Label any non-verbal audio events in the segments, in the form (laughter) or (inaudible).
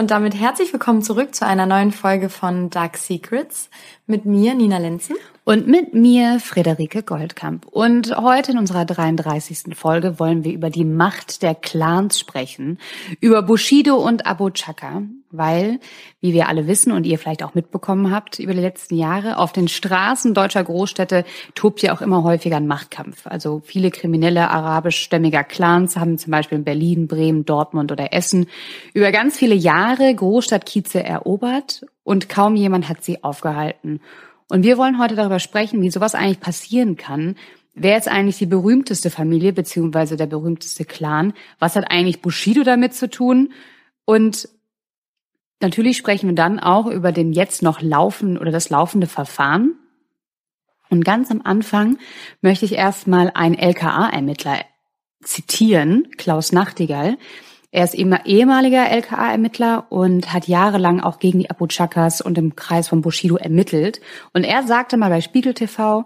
Und damit herzlich willkommen zurück zu einer neuen Folge von Dark Secrets mit mir, Nina Lenzen. Und mit mir, Friederike Goldkamp. Und heute in unserer 33. Folge wollen wir über die Macht der Clans sprechen, über Bushido und Abu Chaka, weil, wie wir alle wissen und ihr vielleicht auch mitbekommen habt über die letzten Jahre, auf den Straßen deutscher Großstädte tobt ja auch immer häufiger ein Machtkampf. Also viele kriminelle arabischstämmiger Clans haben zum Beispiel in Berlin, Bremen, Dortmund oder Essen über ganz viele Jahre Großstadtkieze erobert und kaum jemand hat sie aufgehalten. Und wir wollen heute darüber sprechen, wie sowas eigentlich passieren kann. Wer ist eigentlich die berühmteste Familie beziehungsweise der berühmteste Clan? Was hat eigentlich Bushido damit zu tun? Und natürlich sprechen wir dann auch über den jetzt noch laufen oder das laufende Verfahren. Und ganz am Anfang möchte ich erstmal einen LKA-Ermittler zitieren, Klaus Nachtigall, er ist ehemaliger LKA-Ermittler und hat jahrelang auch gegen die Abu Chakas und im Kreis von Bushido ermittelt. Und er sagte mal bei Spiegel TV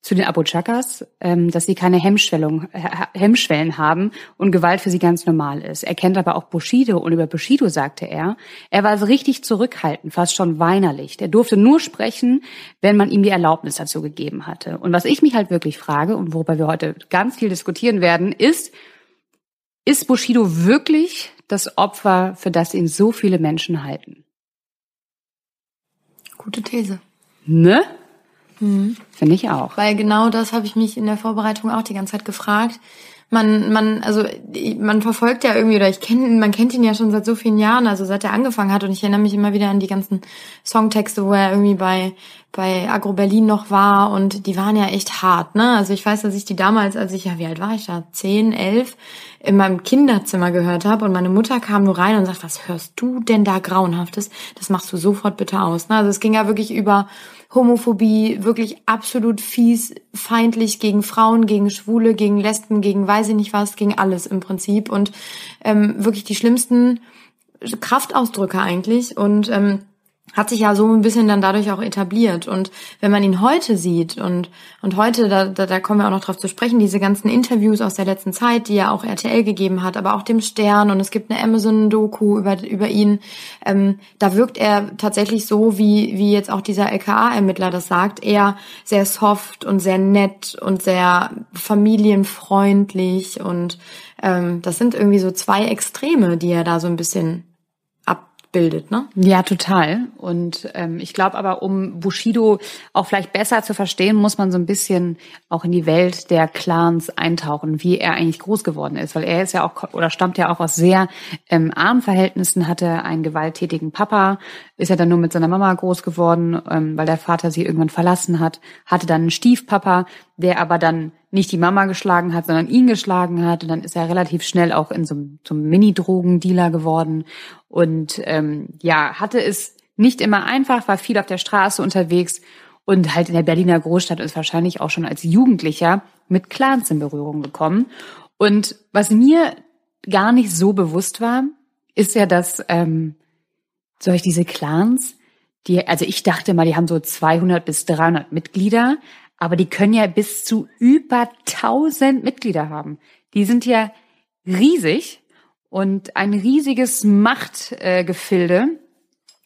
zu den Abu Chakas, ähm, dass sie keine Hemmschwellen, Hemmschwellen haben und Gewalt für sie ganz normal ist. Er kennt aber auch Bushido und über Bushido sagte er, er war so richtig zurückhaltend, fast schon weinerlich. Der durfte nur sprechen, wenn man ihm die Erlaubnis dazu gegeben hatte. Und was ich mich halt wirklich frage und worüber wir heute ganz viel diskutieren werden, ist, ist Bushido wirklich das Opfer, für das ihn so viele Menschen halten? Gute These. Ne? Mhm. Finde ich auch. Weil genau das habe ich mich in der Vorbereitung auch die ganze Zeit gefragt. Man, man, also man verfolgt ja irgendwie oder ich kenne, man kennt ihn ja schon seit so vielen Jahren, also seit er angefangen hat und ich erinnere mich immer wieder an die ganzen Songtexte, wo er irgendwie bei bei Agro Berlin noch war und die waren ja echt hart, ne? Also ich weiß, dass ich die damals, als ich, ja, wie alt war ich da? Zehn, elf, in meinem Kinderzimmer gehört habe und meine Mutter kam nur rein und sagt, was hörst du denn da Grauenhaftes? Das machst du sofort bitte aus. Ne? Also es ging ja wirklich über Homophobie, wirklich absolut fies, feindlich gegen Frauen, gegen Schwule, gegen Lesben, gegen weiß ich nicht was, gegen alles im Prinzip. Und ähm, wirklich die schlimmsten Kraftausdrücke eigentlich. Und ähm, hat sich ja so ein bisschen dann dadurch auch etabliert. Und wenn man ihn heute sieht und, und heute, da, da, da kommen wir auch noch drauf zu sprechen, diese ganzen Interviews aus der letzten Zeit, die ja auch RTL gegeben hat, aber auch dem Stern und es gibt eine Amazon-Doku über, über ihn, ähm, da wirkt er tatsächlich so, wie, wie jetzt auch dieser LKA-Ermittler das sagt, eher sehr soft und sehr nett und sehr familienfreundlich und ähm, das sind irgendwie so zwei Extreme, die er da so ein bisschen bildet, ne? Ja, total. Und ähm, ich glaube aber, um Bushido auch vielleicht besser zu verstehen, muss man so ein bisschen auch in die Welt der Clans eintauchen, wie er eigentlich groß geworden ist, weil er ist ja auch oder stammt ja auch aus sehr ähm, armen Verhältnissen, hatte einen gewalttätigen Papa, ist ja dann nur mit seiner Mama groß geworden, ähm, weil der Vater sie irgendwann verlassen hat, hatte dann einen Stiefpapa, der aber dann nicht die Mama geschlagen hat, sondern ihn geschlagen hat. Und dann ist er relativ schnell auch in so, so einem Mini-Drogendealer geworden. Und ähm, ja, hatte es nicht immer einfach, war viel auf der Straße unterwegs und halt in der Berliner Großstadt ist wahrscheinlich auch schon als Jugendlicher mit Clans in Berührung gekommen. Und was mir gar nicht so bewusst war, ist ja, dass ähm, solch diese Clans, die, also ich dachte mal, die haben so 200 bis 300 Mitglieder, aber die können ja bis zu über 1000 Mitglieder haben. Die sind ja riesig und ein riesiges Machtgefilde.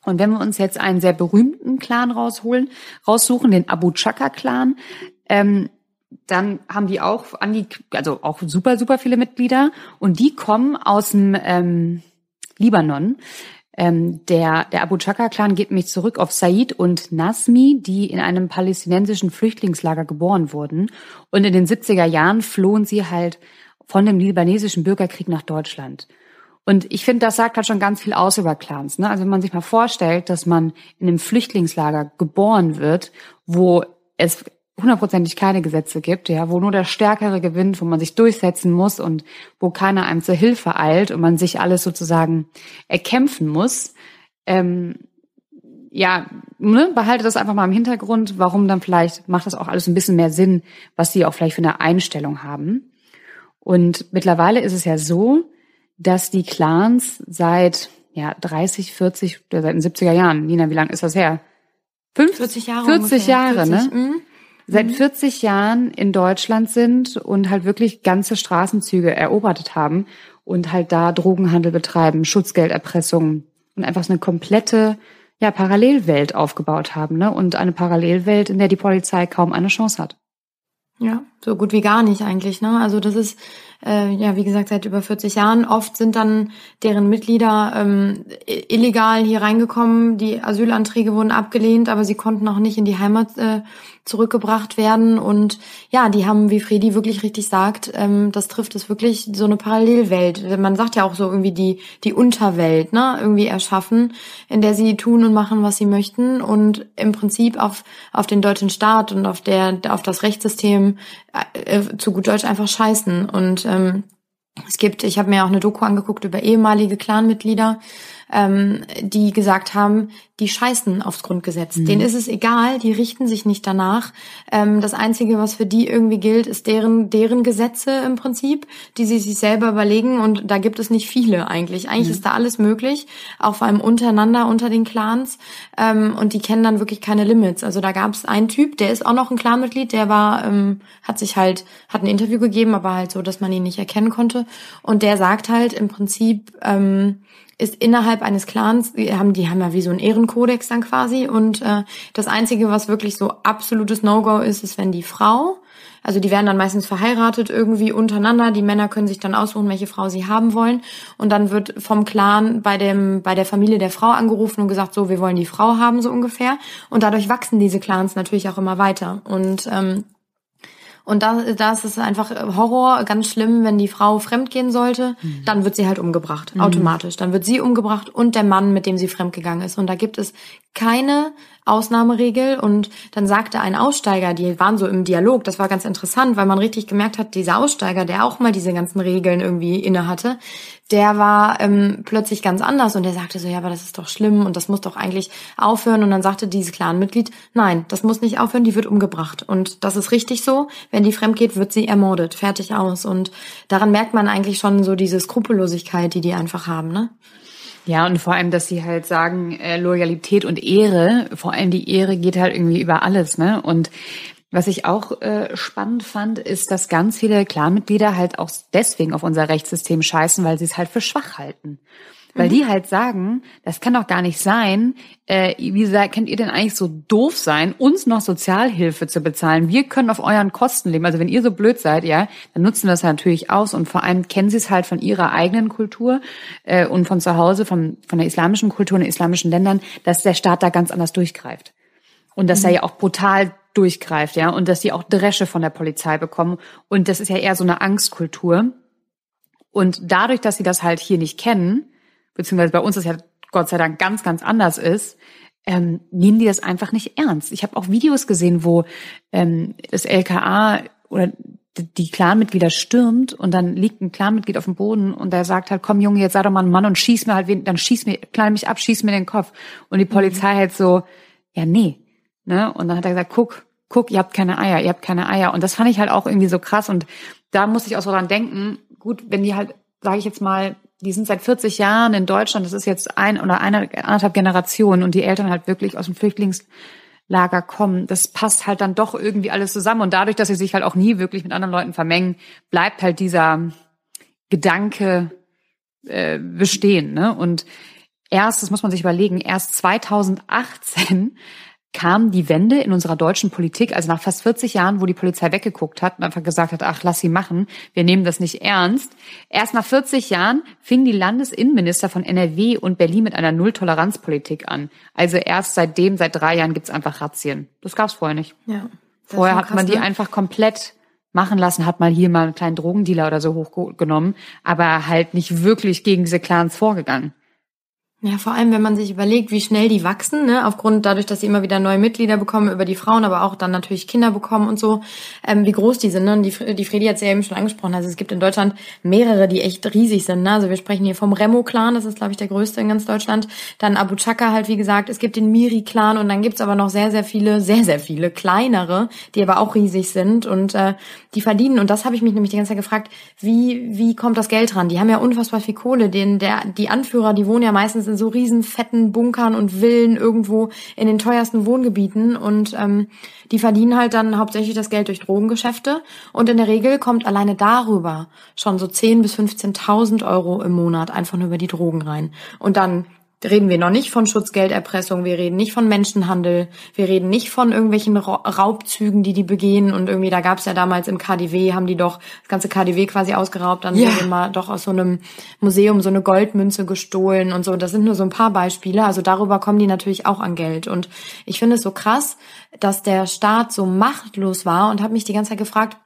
Und wenn wir uns jetzt einen sehr berühmten Clan rausholen, raussuchen, den Abu Chaka Clan, ähm, dann haben die auch an die, also auch super, super viele Mitglieder und die kommen aus dem ähm, Libanon. Ähm, der, der Abu Chaka-Clan geht mich zurück auf Said und Nasmi, die in einem palästinensischen Flüchtlingslager geboren wurden. Und in den 70er Jahren flohen sie halt von dem libanesischen Bürgerkrieg nach Deutschland. Und ich finde, das sagt halt schon ganz viel aus über Clans. Ne? Also wenn man sich mal vorstellt, dass man in einem Flüchtlingslager geboren wird, wo es hundertprozentig keine Gesetze gibt, ja, wo nur der Stärkere gewinnt, wo man sich durchsetzen muss und wo keiner einem zur Hilfe eilt und man sich alles sozusagen erkämpfen muss, ähm, ja, ne, behalte das einfach mal im Hintergrund, warum dann vielleicht macht das auch alles ein bisschen mehr Sinn, was sie auch vielleicht für eine Einstellung haben. Und mittlerweile ist es ja so, dass die Clans seit ja 30, 40, seit den 70er Jahren, Nina, wie lange ist das her? 50, 40 Jahre. 40 ungefähr. Jahre, 40, ne? Mh seit 40 mhm. Jahren in Deutschland sind und halt wirklich ganze Straßenzüge erobert haben und halt da Drogenhandel betreiben, Schutzgelderpressung und einfach so eine komplette ja, Parallelwelt aufgebaut haben, ne? Und eine Parallelwelt, in der die Polizei kaum eine Chance hat. Ja, so gut wie gar nicht eigentlich, ne? Also das ist äh, ja, wie gesagt, seit über 40 Jahren. Oft sind dann deren Mitglieder ähm, illegal hier reingekommen. Die Asylanträge wurden abgelehnt, aber sie konnten auch nicht in die Heimat äh, zurückgebracht werden. Und ja, die haben, wie Fredi wirklich richtig sagt, ähm, das trifft es wirklich so eine Parallelwelt. Man sagt ja auch so irgendwie die, die Unterwelt, ne, irgendwie erschaffen, in der sie tun und machen, was sie möchten und im Prinzip auf, auf den deutschen Staat und auf der, auf das Rechtssystem äh, zu gut Deutsch einfach scheißen. Und ähm, es gibt, ich habe mir auch eine Doku angeguckt über ehemalige Clanmitglieder, ähm, die gesagt haben, die scheißen aufs Grundgesetz. Mhm. Denen ist es egal, die richten sich nicht danach. Ähm, das Einzige, was für die irgendwie gilt, ist deren, deren Gesetze im Prinzip, die sie sich selber überlegen. Und da gibt es nicht viele eigentlich. Eigentlich mhm. ist da alles möglich, auch vor allem untereinander, unter den Clans. Ähm, und die kennen dann wirklich keine Limits. Also da gab es einen Typ, der ist auch noch ein Clanmitglied, der war, ähm, hat sich halt, hat ein Interview gegeben, aber halt so, dass man ihn nicht erkennen konnte. Und der sagt halt im Prinzip, ähm, ist innerhalb eines Clans, die haben, die haben ja wie so einen Ehrenkodex dann quasi. Und äh, das Einzige, was wirklich so absolutes No-Go ist, ist, wenn die Frau, also die werden dann meistens verheiratet irgendwie untereinander. Die Männer können sich dann aussuchen, welche Frau sie haben wollen. Und dann wird vom Clan bei dem, bei der Familie der Frau angerufen und gesagt, so, wir wollen die Frau haben, so ungefähr. Und dadurch wachsen diese Clans natürlich auch immer weiter. Und ähm, und da, da ist es einfach Horror, ganz schlimm, wenn die Frau fremdgehen sollte, mhm. dann wird sie halt umgebracht, mhm. automatisch. Dann wird sie umgebracht und der Mann, mit dem sie fremdgegangen ist. Und da gibt es keine Ausnahmeregel. Und dann sagte ein Aussteiger, die waren so im Dialog, das war ganz interessant, weil man richtig gemerkt hat, dieser Aussteiger, der auch mal diese ganzen Regeln irgendwie inne hatte, der war ähm, plötzlich ganz anders und der sagte so, ja, aber das ist doch schlimm und das muss doch eigentlich aufhören. Und dann sagte dieses Clanmitglied, nein, das muss nicht aufhören, die wird umgebracht. Und das ist richtig so. Wenn die fremd geht, wird sie ermordet. Fertig aus. Und daran merkt man eigentlich schon so diese Skrupellosigkeit, die die einfach haben, ne? Ja, und vor allem, dass sie halt sagen, äh, Loyalität und Ehre, vor allem die Ehre geht halt irgendwie über alles, ne? Und was ich auch äh, spannend fand, ist, dass ganz viele Klarmitglieder halt auch deswegen auf unser Rechtssystem scheißen, weil sie es halt für schwach halten. Weil mhm. die halt sagen, das kann doch gar nicht sein. Äh, wie gesagt, könnt ihr denn eigentlich so doof sein, uns noch Sozialhilfe zu bezahlen? Wir können auf euren Kosten leben. Also wenn ihr so blöd seid, ja, dann nutzen wir das natürlich aus und vor allem kennen sie es halt von ihrer eigenen Kultur äh, und von zu Hause, von, von der islamischen Kultur in islamischen Ländern, dass der Staat da ganz anders durchgreift. Und dass mhm. er ja auch brutal durchgreift, ja, und dass die auch Dresche von der Polizei bekommen. Und das ist ja eher so eine Angstkultur. Und dadurch, dass sie das halt hier nicht kennen, beziehungsweise bei uns ist ja Gott sei Dank ganz, ganz anders ist, ähm, nehmen die das einfach nicht ernst. Ich habe auch Videos gesehen, wo ähm, das LKA oder die Clanmitglieder stürmt und dann liegt ein Clanmitglied auf dem Boden und der sagt halt, komm Junge, jetzt sei doch mal ein Mann und schieß mir halt, wen, dann schieß mir, klein mich ab, schieß mir den Kopf. Und die Polizei mhm. halt so, ja nee. Ne? Und dann hat er gesagt, guck, guck, ihr habt keine Eier, ihr habt keine Eier. Und das fand ich halt auch irgendwie so krass. Und da muss ich auch so dran denken, gut, wenn die halt, sage ich jetzt mal, die sind seit 40 Jahren in Deutschland, das ist jetzt ein oder eine, anderthalb Generationen und die Eltern halt wirklich aus dem Flüchtlingslager kommen, das passt halt dann doch irgendwie alles zusammen. Und dadurch, dass sie sich halt auch nie wirklich mit anderen Leuten vermengen, bleibt halt dieser Gedanke äh, bestehen. Ne? Und erst, das muss man sich überlegen, erst 2018 kam die Wende in unserer deutschen Politik, also nach fast 40 Jahren, wo die Polizei weggeguckt hat und einfach gesagt hat, ach, lass sie machen, wir nehmen das nicht ernst. Erst nach 40 Jahren fingen die Landesinnenminister von NRW und Berlin mit einer Null-Toleranz-Politik an. Also erst seitdem, seit drei Jahren gibt's einfach Razzien. Das gab's vorher nicht. Ja, vorher hat man die ne? einfach komplett machen lassen, hat mal hier mal einen kleinen Drogendealer oder so hochgenommen, aber halt nicht wirklich gegen diese Clans vorgegangen. Ja, vor allem, wenn man sich überlegt, wie schnell die wachsen, ne, aufgrund dadurch, dass sie immer wieder neue Mitglieder bekommen über die Frauen, aber auch dann natürlich Kinder bekommen und so, ähm, wie groß die sind. Ne? Und die, die Fredi hat es ja eben schon angesprochen. Also es gibt in Deutschland mehrere, die echt riesig sind. Ne? Also wir sprechen hier vom Remo-Clan, das ist, glaube ich, der größte in ganz Deutschland. Dann Abu Chaka halt, wie gesagt. Es gibt den Miri-Clan und dann gibt's aber noch sehr, sehr viele, sehr, sehr viele kleinere, die aber auch riesig sind und äh, die verdienen. Und das habe ich mich nämlich die ganze Zeit gefragt, wie, wie kommt das Geld ran? Die haben ja unfassbar viel Kohle. Den, der, die Anführer, die wohnen ja meistens in so riesen fetten Bunkern und Villen irgendwo in den teuersten Wohngebieten. Und ähm, die verdienen halt dann hauptsächlich das Geld durch Drogengeschäfte. Und in der Regel kommt alleine darüber schon so 10 bis 15.000 Euro im Monat einfach nur über die Drogen rein. Und dann reden wir noch nicht von Schutzgelderpressung, wir reden nicht von Menschenhandel, wir reden nicht von irgendwelchen Raubzügen, die die begehen und irgendwie, da gab es ja damals im KDW, haben die doch das ganze KDW quasi ausgeraubt, dann ja. wurde mal doch aus so einem Museum so eine Goldmünze gestohlen und so. Das sind nur so ein paar Beispiele, also darüber kommen die natürlich auch an Geld und ich finde es so krass, dass der Staat so machtlos war und habe mich die ganze Zeit gefragt,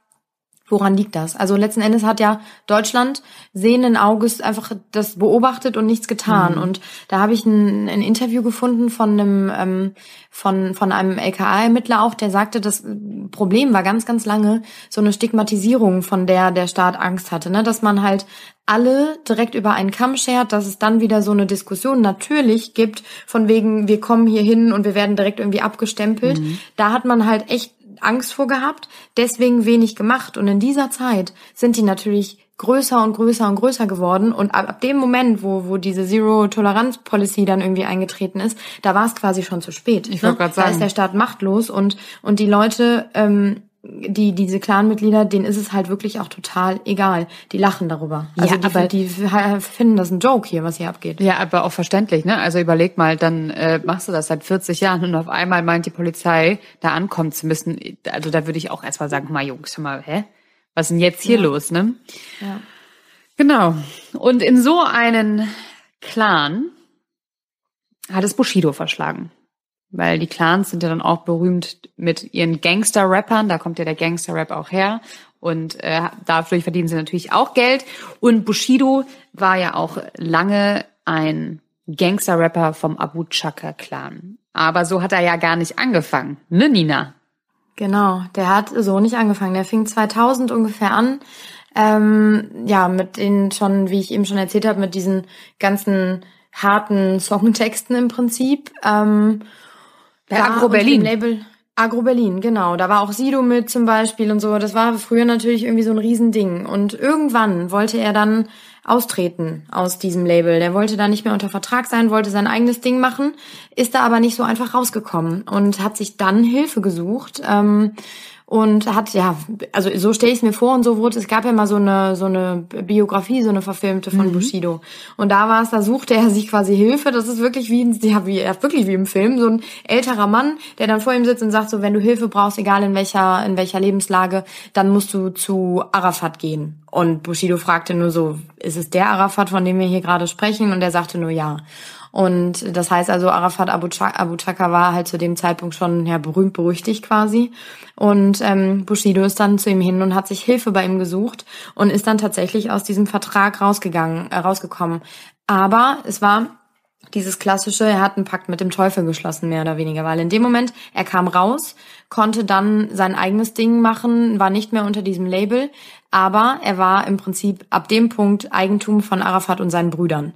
Woran liegt das? Also letzten Endes hat ja Deutschland sehenden Auges einfach das beobachtet und nichts getan. Mhm. Und da habe ich ein, ein, Interview gefunden von einem ähm, von von einem LKA-Ermittler auch, der sagte, das Problem war ganz ganz lange so eine Stigmatisierung, von der der Staat Angst hatte, ne, dass man halt alle direkt über einen Kamm schert, dass es dann wieder so eine Diskussion natürlich gibt, von wegen, wir kommen hier hin und wir werden direkt irgendwie abgestempelt. Mhm. Da hat man halt echt Angst vor gehabt, deswegen wenig gemacht. Und in dieser Zeit sind die natürlich größer und größer und größer geworden. Und ab, ab dem Moment, wo, wo diese Zero-Toleranz-Policy dann irgendwie eingetreten ist, da war es quasi schon zu spät. Ich ne? sagen. Da ist der Staat machtlos und, und die Leute ähm, die diese Clanmitglieder, denen ist es halt wirklich auch total egal. Die lachen darüber. Also ja, die, aber die finden das ein Joke hier, was hier abgeht. Ja, aber auch verständlich, ne? Also überleg mal, dann äh, machst du das seit 40 Jahren und auf einmal meint die Polizei, da ankommen zu müssen. Also da würde ich auch erstmal sagen, mal Jungs, hör mal, hä? Was ist denn jetzt hier ja. los, ne? Ja. Genau. Und in so einen Clan hat es Bushido verschlagen. Weil die Clans sind ja dann auch berühmt mit ihren Gangster-Rappern, da kommt ja der Gangster-Rap auch her. Und äh, dadurch verdienen sie natürlich auch Geld. Und Bushido war ja auch lange ein Gangster-Rapper vom Abu Chaka-Clan. Aber so hat er ja gar nicht angefangen, ne Nina? Genau, der hat so nicht angefangen. Der fing 2000 ungefähr an. Ähm, ja, mit den schon, wie ich eben schon erzählt habe, mit diesen ganzen harten Songtexten im Prinzip. Ähm, bei Agro Berlin. Label Agro Berlin, genau. Da war auch Sido mit zum Beispiel und so. Das war früher natürlich irgendwie so ein Riesending. Und irgendwann wollte er dann austreten aus diesem Label. Der wollte da nicht mehr unter Vertrag sein, wollte sein eigenes Ding machen, ist da aber nicht so einfach rausgekommen und hat sich dann Hilfe gesucht. Ähm, und hat ja, also so stelle ich es mir vor und so wurde es gab ja mal so eine so eine Biografie, so eine verfilmte von mhm. Bushido und da war es, da suchte er sich quasi Hilfe. Das ist wirklich wie ja, wie ja, wirklich wie im Film, so ein älterer Mann, der dann vor ihm sitzt und sagt so, wenn du Hilfe brauchst, egal in welcher in welcher Lebenslage, dann musst du zu Arafat gehen. Und Bushido fragte nur so, ist es der Arafat, von dem wir hier gerade sprechen? Und er sagte nur ja. Und das heißt also, Arafat Abu Chaka war halt zu dem Zeitpunkt schon ja, berühmt berüchtigt quasi. Und ähm, Bushido ist dann zu ihm hin und hat sich Hilfe bei ihm gesucht und ist dann tatsächlich aus diesem Vertrag rausgegangen, äh, rausgekommen. Aber es war dieses klassische, er hat einen Pakt mit dem Teufel geschlossen, mehr oder weniger, weil in dem Moment, er kam raus, konnte dann sein eigenes Ding machen, war nicht mehr unter diesem Label, aber er war im Prinzip ab dem Punkt Eigentum von Arafat und seinen Brüdern.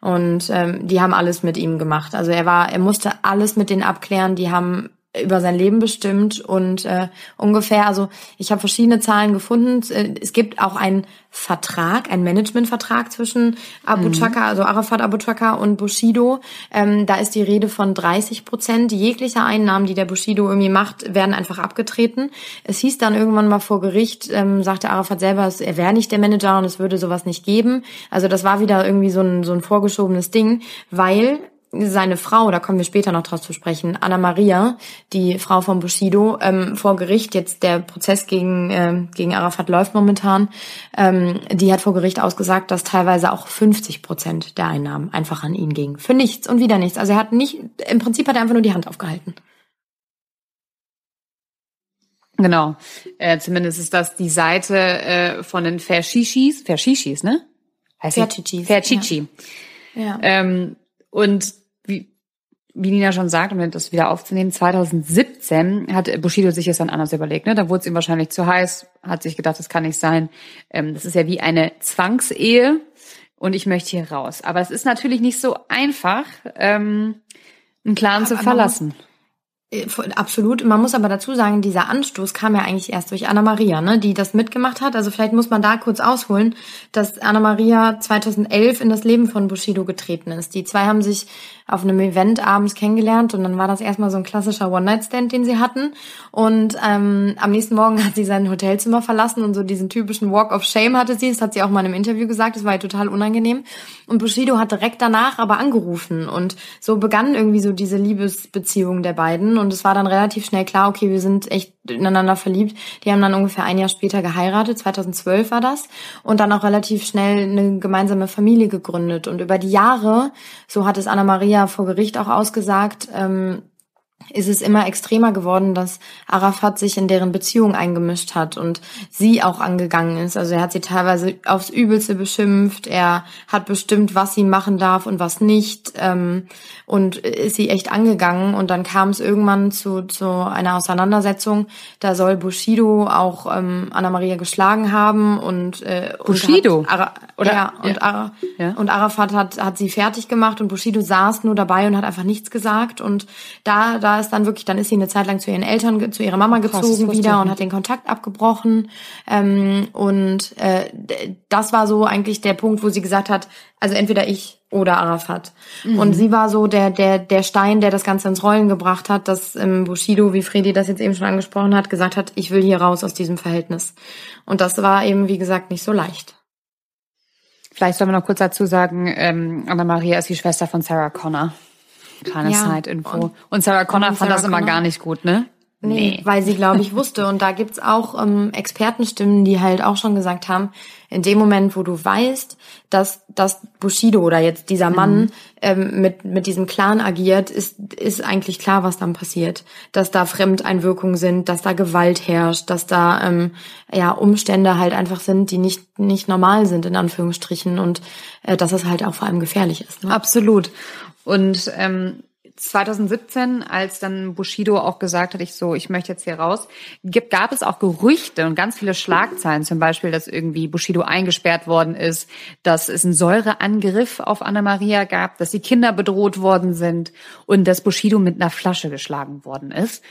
Und ähm, die haben alles mit ihm gemacht. Also er war, er musste alles mit denen abklären, die haben über sein Leben bestimmt und äh, ungefähr, also ich habe verschiedene Zahlen gefunden. Äh, es gibt auch einen Vertrag, einen Managementvertrag zwischen Abu mhm. Chaka, also Arafat Abu Chaka und Bushido. Ähm, da ist die Rede von 30 Prozent jeglicher Einnahmen, die der Bushido irgendwie macht, werden einfach abgetreten. Es hieß dann irgendwann mal vor Gericht, ähm, sagte Arafat selber, er wäre nicht der Manager und es würde sowas nicht geben. Also das war wieder irgendwie so ein, so ein vorgeschobenes Ding, weil seine Frau, da kommen wir später noch drauf zu sprechen, Anna Maria, die Frau von Bushido, ähm, vor Gericht, jetzt der Prozess gegen, äh, gegen Arafat läuft momentan, ähm, die hat vor Gericht ausgesagt, dass teilweise auch 50 Prozent der Einnahmen einfach an ihn gingen. Für nichts und wieder nichts. Also er hat nicht, im Prinzip hat er einfach nur die Hand aufgehalten. Genau. Äh, zumindest ist das die Seite äh, von den Verschischis, Verschischis, ne? Heißt Ferchichis. Ferchichi. Ja. ja. Ähm, und wie, Nina schon sagt, um das wieder aufzunehmen, 2017 hat Bushido sich das dann anders überlegt. Ne? Da wurde es ihm wahrscheinlich zu heiß, hat sich gedacht, das kann nicht sein. Ähm, das ist ja wie eine Zwangsehe und ich möchte hier raus. Aber es ist natürlich nicht so einfach, ähm, einen Clan zu verlassen. Äh, absolut. Man muss aber dazu sagen, dieser Anstoß kam ja eigentlich erst durch Anna Maria, ne, die das mitgemacht hat. Also vielleicht muss man da kurz ausholen, dass Anna Maria 2011 in das Leben von Bushido getreten ist. Die zwei haben sich auf einem Event abends kennengelernt und dann war das erstmal so ein klassischer One-Night-Stand, den sie hatten. Und ähm, am nächsten Morgen (laughs) hat sie sein Hotelzimmer verlassen und so diesen typischen Walk of Shame hatte sie. Das hat sie auch mal in einem Interview gesagt. Das war ihr total unangenehm. Und Bushido hat direkt danach aber angerufen und so begann irgendwie so diese Liebesbeziehung der beiden und es war dann relativ schnell klar, okay, wir sind echt ineinander verliebt. Die haben dann ungefähr ein Jahr später geheiratet, 2012 war das und dann auch relativ schnell eine gemeinsame Familie gegründet und über die Jahre, so hat es Anna Maria vor Gericht auch ausgesagt, ähm, ist es immer extremer geworden, dass Arafat sich in deren Beziehung eingemischt hat und sie auch angegangen ist. Also er hat sie teilweise aufs Übelste beschimpft, er hat bestimmt, was sie machen darf und was nicht ähm, und ist sie echt angegangen. Und dann kam es irgendwann zu, zu einer Auseinandersetzung, da soll Bushido auch ähm, Anna-Maria geschlagen haben und äh, Bushido? Und Ara Oder, ja, und, ja. Ara ja. und Arafat hat, hat sie fertig gemacht und Bushido saß nur dabei und hat einfach nichts gesagt und da da ist dann wirklich, dann ist sie eine Zeit lang zu ihren Eltern, zu ihrer Mama gezogen Krass, wieder und hat den Kontakt abgebrochen. Ähm, und äh, das war so eigentlich der Punkt, wo sie gesagt hat, also entweder ich oder Arafat. Mhm. Und sie war so der, der, der Stein, der das Ganze ins Rollen gebracht hat, dass ähm, Bushido, wie Fredi das jetzt eben schon angesprochen hat, gesagt hat, ich will hier raus aus diesem Verhältnis. Und das war eben, wie gesagt, nicht so leicht. Vielleicht soll man noch kurz dazu sagen, ähm, Anna Maria ist die Schwester von Sarah Connor. Kleine ja. Side-Info. Und, und, Sarah Connor und fand Sarah das immer gar nicht gut, ne? Nee, nee, weil sie, glaube ich, wusste. Und da gibt's auch ähm, Expertenstimmen, die halt auch schon gesagt haben, in dem Moment, wo du weißt, dass, dass Bushido oder jetzt dieser Mann mhm. ähm, mit, mit diesem Clan agiert, ist, ist eigentlich klar, was dann passiert. Dass da Fremdeinwirkungen sind, dass da Gewalt herrscht, dass da ähm, ja Umstände halt einfach sind, die nicht, nicht normal sind, in Anführungsstrichen. Und äh, dass es halt auch vor allem gefährlich ist. Ne? Absolut. Und ähm, 2017, als dann Bushido auch gesagt hat, ich so, ich möchte jetzt hier raus, gibt, gab es auch Gerüchte und ganz viele Schlagzeilen, zum Beispiel, dass irgendwie Bushido eingesperrt worden ist, dass es einen Säureangriff auf Anna Maria gab, dass die Kinder bedroht worden sind und dass Bushido mit einer Flasche geschlagen worden ist.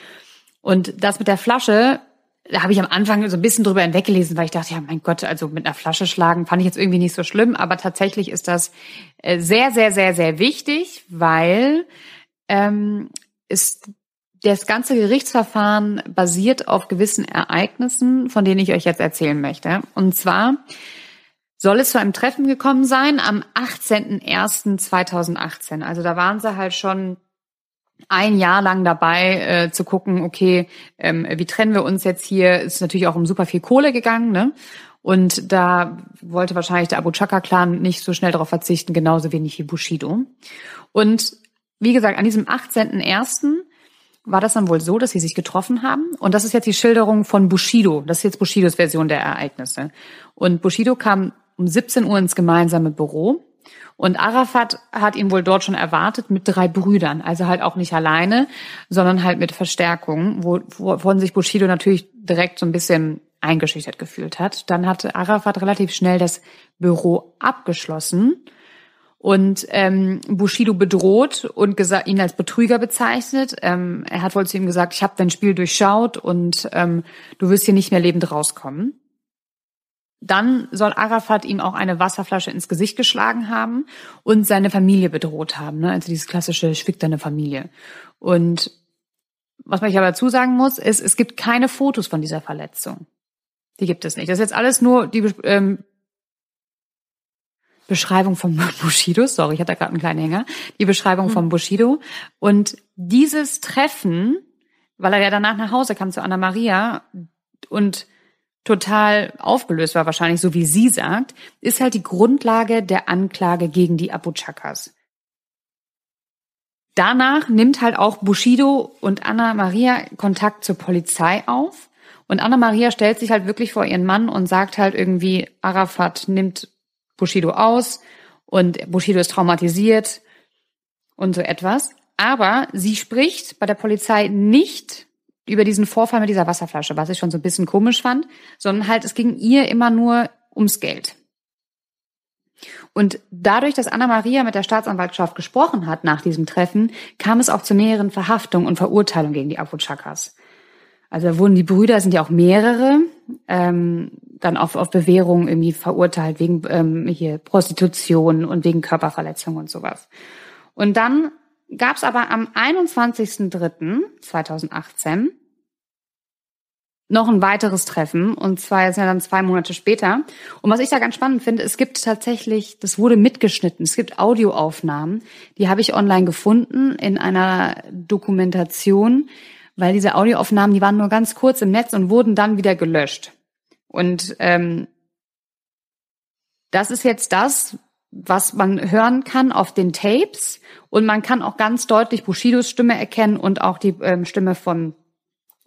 Und das mit der Flasche da habe ich am Anfang so ein bisschen drüber hinweggelesen, weil ich dachte, ja, mein Gott, also mit einer Flasche schlagen fand ich jetzt irgendwie nicht so schlimm, aber tatsächlich ist das äh, sehr, sehr, sehr, sehr wichtig, weil ähm, ist das ganze Gerichtsverfahren basiert auf gewissen Ereignissen, von denen ich euch jetzt erzählen möchte. Und zwar soll es zu einem Treffen gekommen sein am 18.01.2018. Also da waren sie halt schon ein Jahr lang dabei äh, zu gucken, okay, ähm, wie trennen wir uns jetzt hier? Ist natürlich auch um super viel Kohle gegangen, ne? Und da wollte wahrscheinlich der Abu Chaka-Clan nicht so schnell darauf verzichten, genauso wenig wie Bushido. Und wie gesagt, an diesem 18.01. war das dann wohl so, dass sie sich getroffen haben. Und das ist jetzt die Schilderung von Bushido. Das ist jetzt Bushidos Version der Ereignisse. Und Bushido kam um 17 Uhr ins gemeinsame Büro und Arafat hat ihn wohl dort schon erwartet mit drei Brüdern, also halt auch nicht alleine, sondern halt mit Verstärkung, wovon sich Bushido natürlich direkt so ein bisschen eingeschüchtert gefühlt hat. Dann hatte Arafat relativ schnell das Büro abgeschlossen und ähm, Bushido bedroht und ihn als Betrüger bezeichnet. Ähm, er hat wohl zu ihm gesagt, ich habe dein Spiel durchschaut und ähm, du wirst hier nicht mehr lebend rauskommen. Dann soll Arafat ihm auch eine Wasserflasche ins Gesicht geschlagen haben und seine Familie bedroht haben. Ne? Also dieses klassische schwickt deine Familie. Und was man ich aber dazu sagen muss, ist, es gibt keine Fotos von dieser Verletzung. Die gibt es nicht. Das ist jetzt alles nur die ähm, Beschreibung vom (laughs) Bushido. Sorry, ich hatte da gerade einen kleinen Hänger. Die Beschreibung mhm. vom Bushido. Und dieses Treffen, weil er ja danach nach Hause kam zu Anna Maria und total aufgelöst war, wahrscheinlich so wie sie sagt, ist halt die Grundlage der Anklage gegen die Abu Chakas. Danach nimmt halt auch Bushido und Anna Maria Kontakt zur Polizei auf. Und Anna Maria stellt sich halt wirklich vor ihren Mann und sagt halt irgendwie, Arafat nimmt Bushido aus und Bushido ist traumatisiert und so etwas. Aber sie spricht bei der Polizei nicht über diesen Vorfall mit dieser Wasserflasche, was ich schon so ein bisschen komisch fand, sondern halt, es ging ihr immer nur ums Geld. Und dadurch, dass Anna Maria mit der Staatsanwaltschaft gesprochen hat nach diesem Treffen, kam es auch zu mehreren Verhaftungen und Verurteilungen gegen die Abu Chakas. Also da wurden die Brüder, sind ja auch mehrere, ähm, dann auf, auf Bewährung irgendwie verurteilt wegen ähm, hier Prostitution und wegen Körperverletzung und sowas. Und dann gab es aber am 21.03.2018 noch ein weiteres Treffen und zwar jetzt ja dann zwei Monate später. Und was ich da ganz spannend finde, es gibt tatsächlich, das wurde mitgeschnitten, es gibt Audioaufnahmen, die habe ich online gefunden in einer Dokumentation, weil diese Audioaufnahmen, die waren nur ganz kurz im Netz und wurden dann wieder gelöscht. Und ähm, das ist jetzt das, was man hören kann auf den Tapes und man kann auch ganz deutlich Bushidos Stimme erkennen und auch die ähm, Stimme von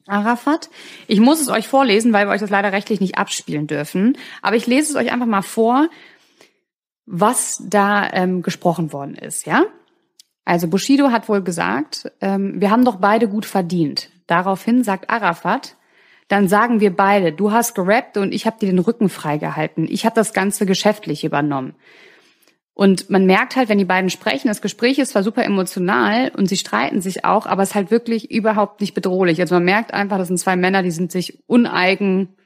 Arafat. Ich muss es euch vorlesen, weil wir euch das leider rechtlich nicht abspielen dürfen. Aber ich lese es euch einfach mal vor, was da ähm, gesprochen worden ist, ja? Also Bushido hat wohl gesagt, ähm, wir haben doch beide gut verdient. Daraufhin sagt Arafat, dann sagen wir beide, du hast gerappt und ich habe dir den Rücken freigehalten. Ich habe das Ganze geschäftlich übernommen. Und man merkt halt, wenn die beiden sprechen, das Gespräch ist zwar super emotional und sie streiten sich auch, aber es ist halt wirklich überhaupt nicht bedrohlich. Also man merkt einfach, das sind zwei Männer, die sind sich uneigen,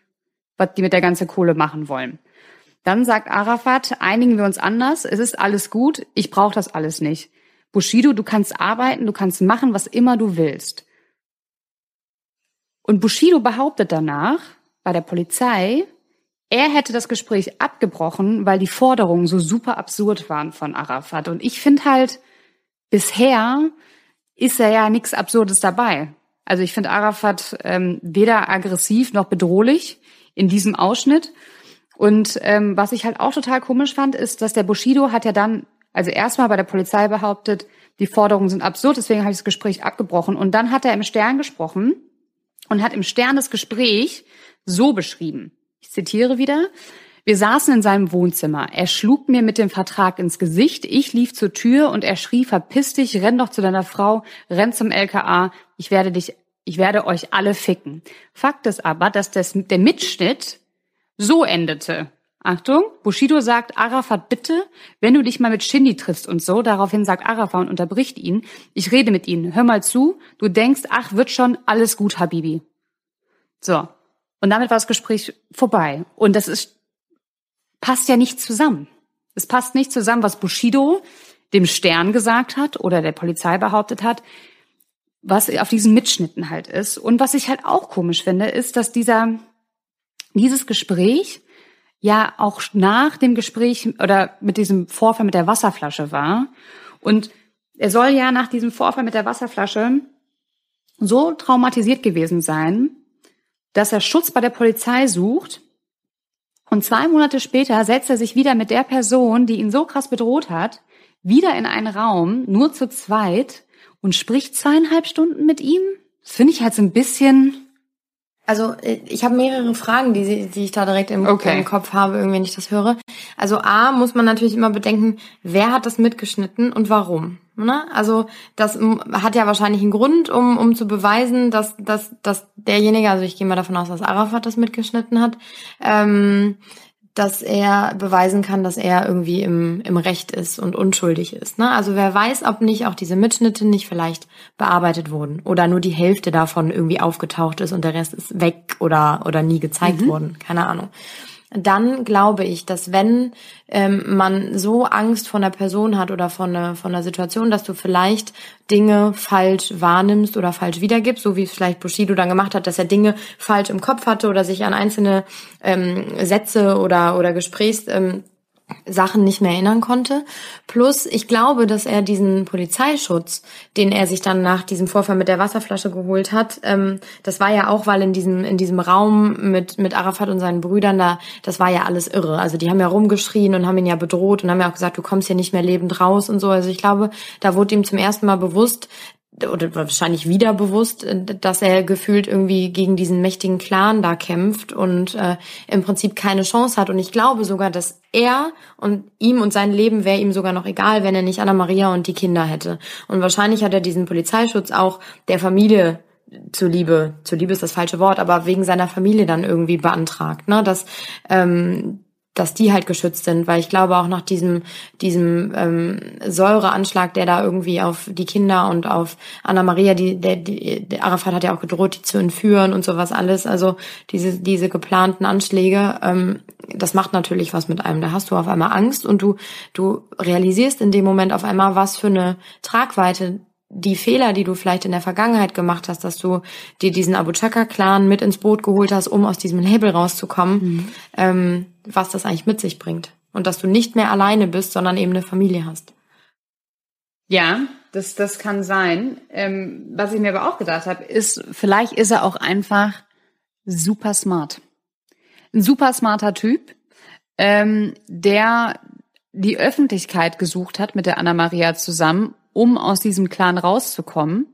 was die mit der ganzen Kohle machen wollen. Dann sagt Arafat, einigen wir uns anders, es ist alles gut, ich brauche das alles nicht. Bushido, du kannst arbeiten, du kannst machen, was immer du willst. Und Bushido behauptet danach bei der Polizei, er hätte das Gespräch abgebrochen, weil die Forderungen so super absurd waren von Arafat. Und ich finde halt, bisher ist er ja nichts Absurdes dabei. Also ich finde Arafat ähm, weder aggressiv noch bedrohlich in diesem Ausschnitt. Und ähm, was ich halt auch total komisch fand, ist, dass der Bushido hat ja dann, also erstmal bei der Polizei behauptet, die Forderungen sind absurd, deswegen habe ich das Gespräch abgebrochen. Und dann hat er im Stern gesprochen und hat im Stern das Gespräch so beschrieben. Ich zitiere wieder. Wir saßen in seinem Wohnzimmer. Er schlug mir mit dem Vertrag ins Gesicht. Ich lief zur Tür und er schrie, verpiss dich, renn doch zu deiner Frau, renn zum LKA. Ich werde dich, ich werde euch alle ficken. Fakt ist aber, dass das, der Mitschnitt so endete. Achtung, Bushido sagt, Arafat, bitte, wenn du dich mal mit Shindy triffst und so, daraufhin sagt Arafat und unterbricht ihn, ich rede mit ihnen, hör mal zu, du denkst, ach, wird schon, alles gut, Habibi. So, und damit war das Gespräch vorbei. Und das ist, passt ja nicht zusammen. Es passt nicht zusammen, was Bushido dem Stern gesagt hat oder der Polizei behauptet hat, was auf diesen Mitschnitten halt ist. Und was ich halt auch komisch finde, ist, dass dieser, dieses Gespräch ja auch nach dem Gespräch oder mit diesem Vorfall mit der Wasserflasche war. Und er soll ja nach diesem Vorfall mit der Wasserflasche so traumatisiert gewesen sein, dass er Schutz bei der Polizei sucht. Und zwei Monate später setzt er sich wieder mit der Person, die ihn so krass bedroht hat, wieder in einen Raum, nur zu zweit, und spricht zweieinhalb Stunden mit ihm. Das finde ich halt so ein bisschen. Also äh, ich habe mehrere Fragen, die, die ich da direkt im, okay. im Kopf habe, irgendwie, wenn ich das höre. Also A, muss man natürlich immer bedenken, wer hat das mitgeschnitten und warum. Ne? Also das hat ja wahrscheinlich einen Grund, um, um zu beweisen, dass, dass, dass derjenige, also ich gehe mal davon aus, dass Arafat das mitgeschnitten hat, ähm, dass er beweisen kann, dass er irgendwie im, im Recht ist und unschuldig ist. Ne? Also wer weiß, ob nicht auch diese Mitschnitte nicht vielleicht bearbeitet wurden oder nur die Hälfte davon irgendwie aufgetaucht ist und der Rest ist weg oder, oder nie gezeigt mhm. worden. Keine Ahnung dann glaube ich, dass wenn ähm, man so Angst von der Person hat oder von der, von der Situation, dass du vielleicht Dinge falsch wahrnimmst oder falsch wiedergibst, so wie es vielleicht Bushido dann gemacht hat, dass er Dinge falsch im Kopf hatte oder sich an einzelne ähm, Sätze oder, oder Gesprächs ähm, Sachen nicht mehr erinnern konnte. Plus, ich glaube, dass er diesen Polizeischutz, den er sich dann nach diesem Vorfall mit der Wasserflasche geholt hat, ähm, das war ja auch, weil in diesem in diesem Raum mit mit Arafat und seinen Brüdern da, das war ja alles irre. Also die haben ja rumgeschrien und haben ihn ja bedroht und haben ja auch gesagt, du kommst hier nicht mehr lebend raus und so. Also ich glaube, da wurde ihm zum ersten Mal bewusst, oder wahrscheinlich wieder bewusst, äh, dass er gefühlt irgendwie gegen diesen mächtigen Clan da kämpft und äh, im Prinzip keine Chance hat. Und ich glaube sogar, dass er und ihm und sein Leben wäre ihm sogar noch egal, wenn er nicht Anna Maria und die Kinder hätte. Und wahrscheinlich hat er diesen Polizeischutz auch der Familie zuliebe, zuliebe ist das falsche Wort, aber wegen seiner Familie dann irgendwie beantragt, ne, dass ähm, dass die halt geschützt sind, weil ich glaube auch nach diesem diesem ähm, Säureanschlag, der da irgendwie auf die Kinder und auf Anna Maria, die der, die, der Arafat hat ja auch gedroht, die zu entführen und sowas alles, also diese diese geplanten Anschläge, ähm, das macht natürlich was mit einem. Da hast du auf einmal Angst und du du realisierst in dem Moment auf einmal, was für eine Tragweite die Fehler, die du vielleicht in der Vergangenheit gemacht hast, dass du dir diesen Abu Chaka-Clan mit ins Boot geholt hast, um aus diesem Label rauszukommen, mhm. ähm, was das eigentlich mit sich bringt. Und dass du nicht mehr alleine bist, sondern eben eine Familie hast. Ja, das, das kann sein. Ähm, was ich mir aber auch gedacht habe, ist, vielleicht ist er auch einfach super smart. Ein super smarter Typ, ähm, der die Öffentlichkeit gesucht hat mit der Anna Maria zusammen, um aus diesem Clan rauszukommen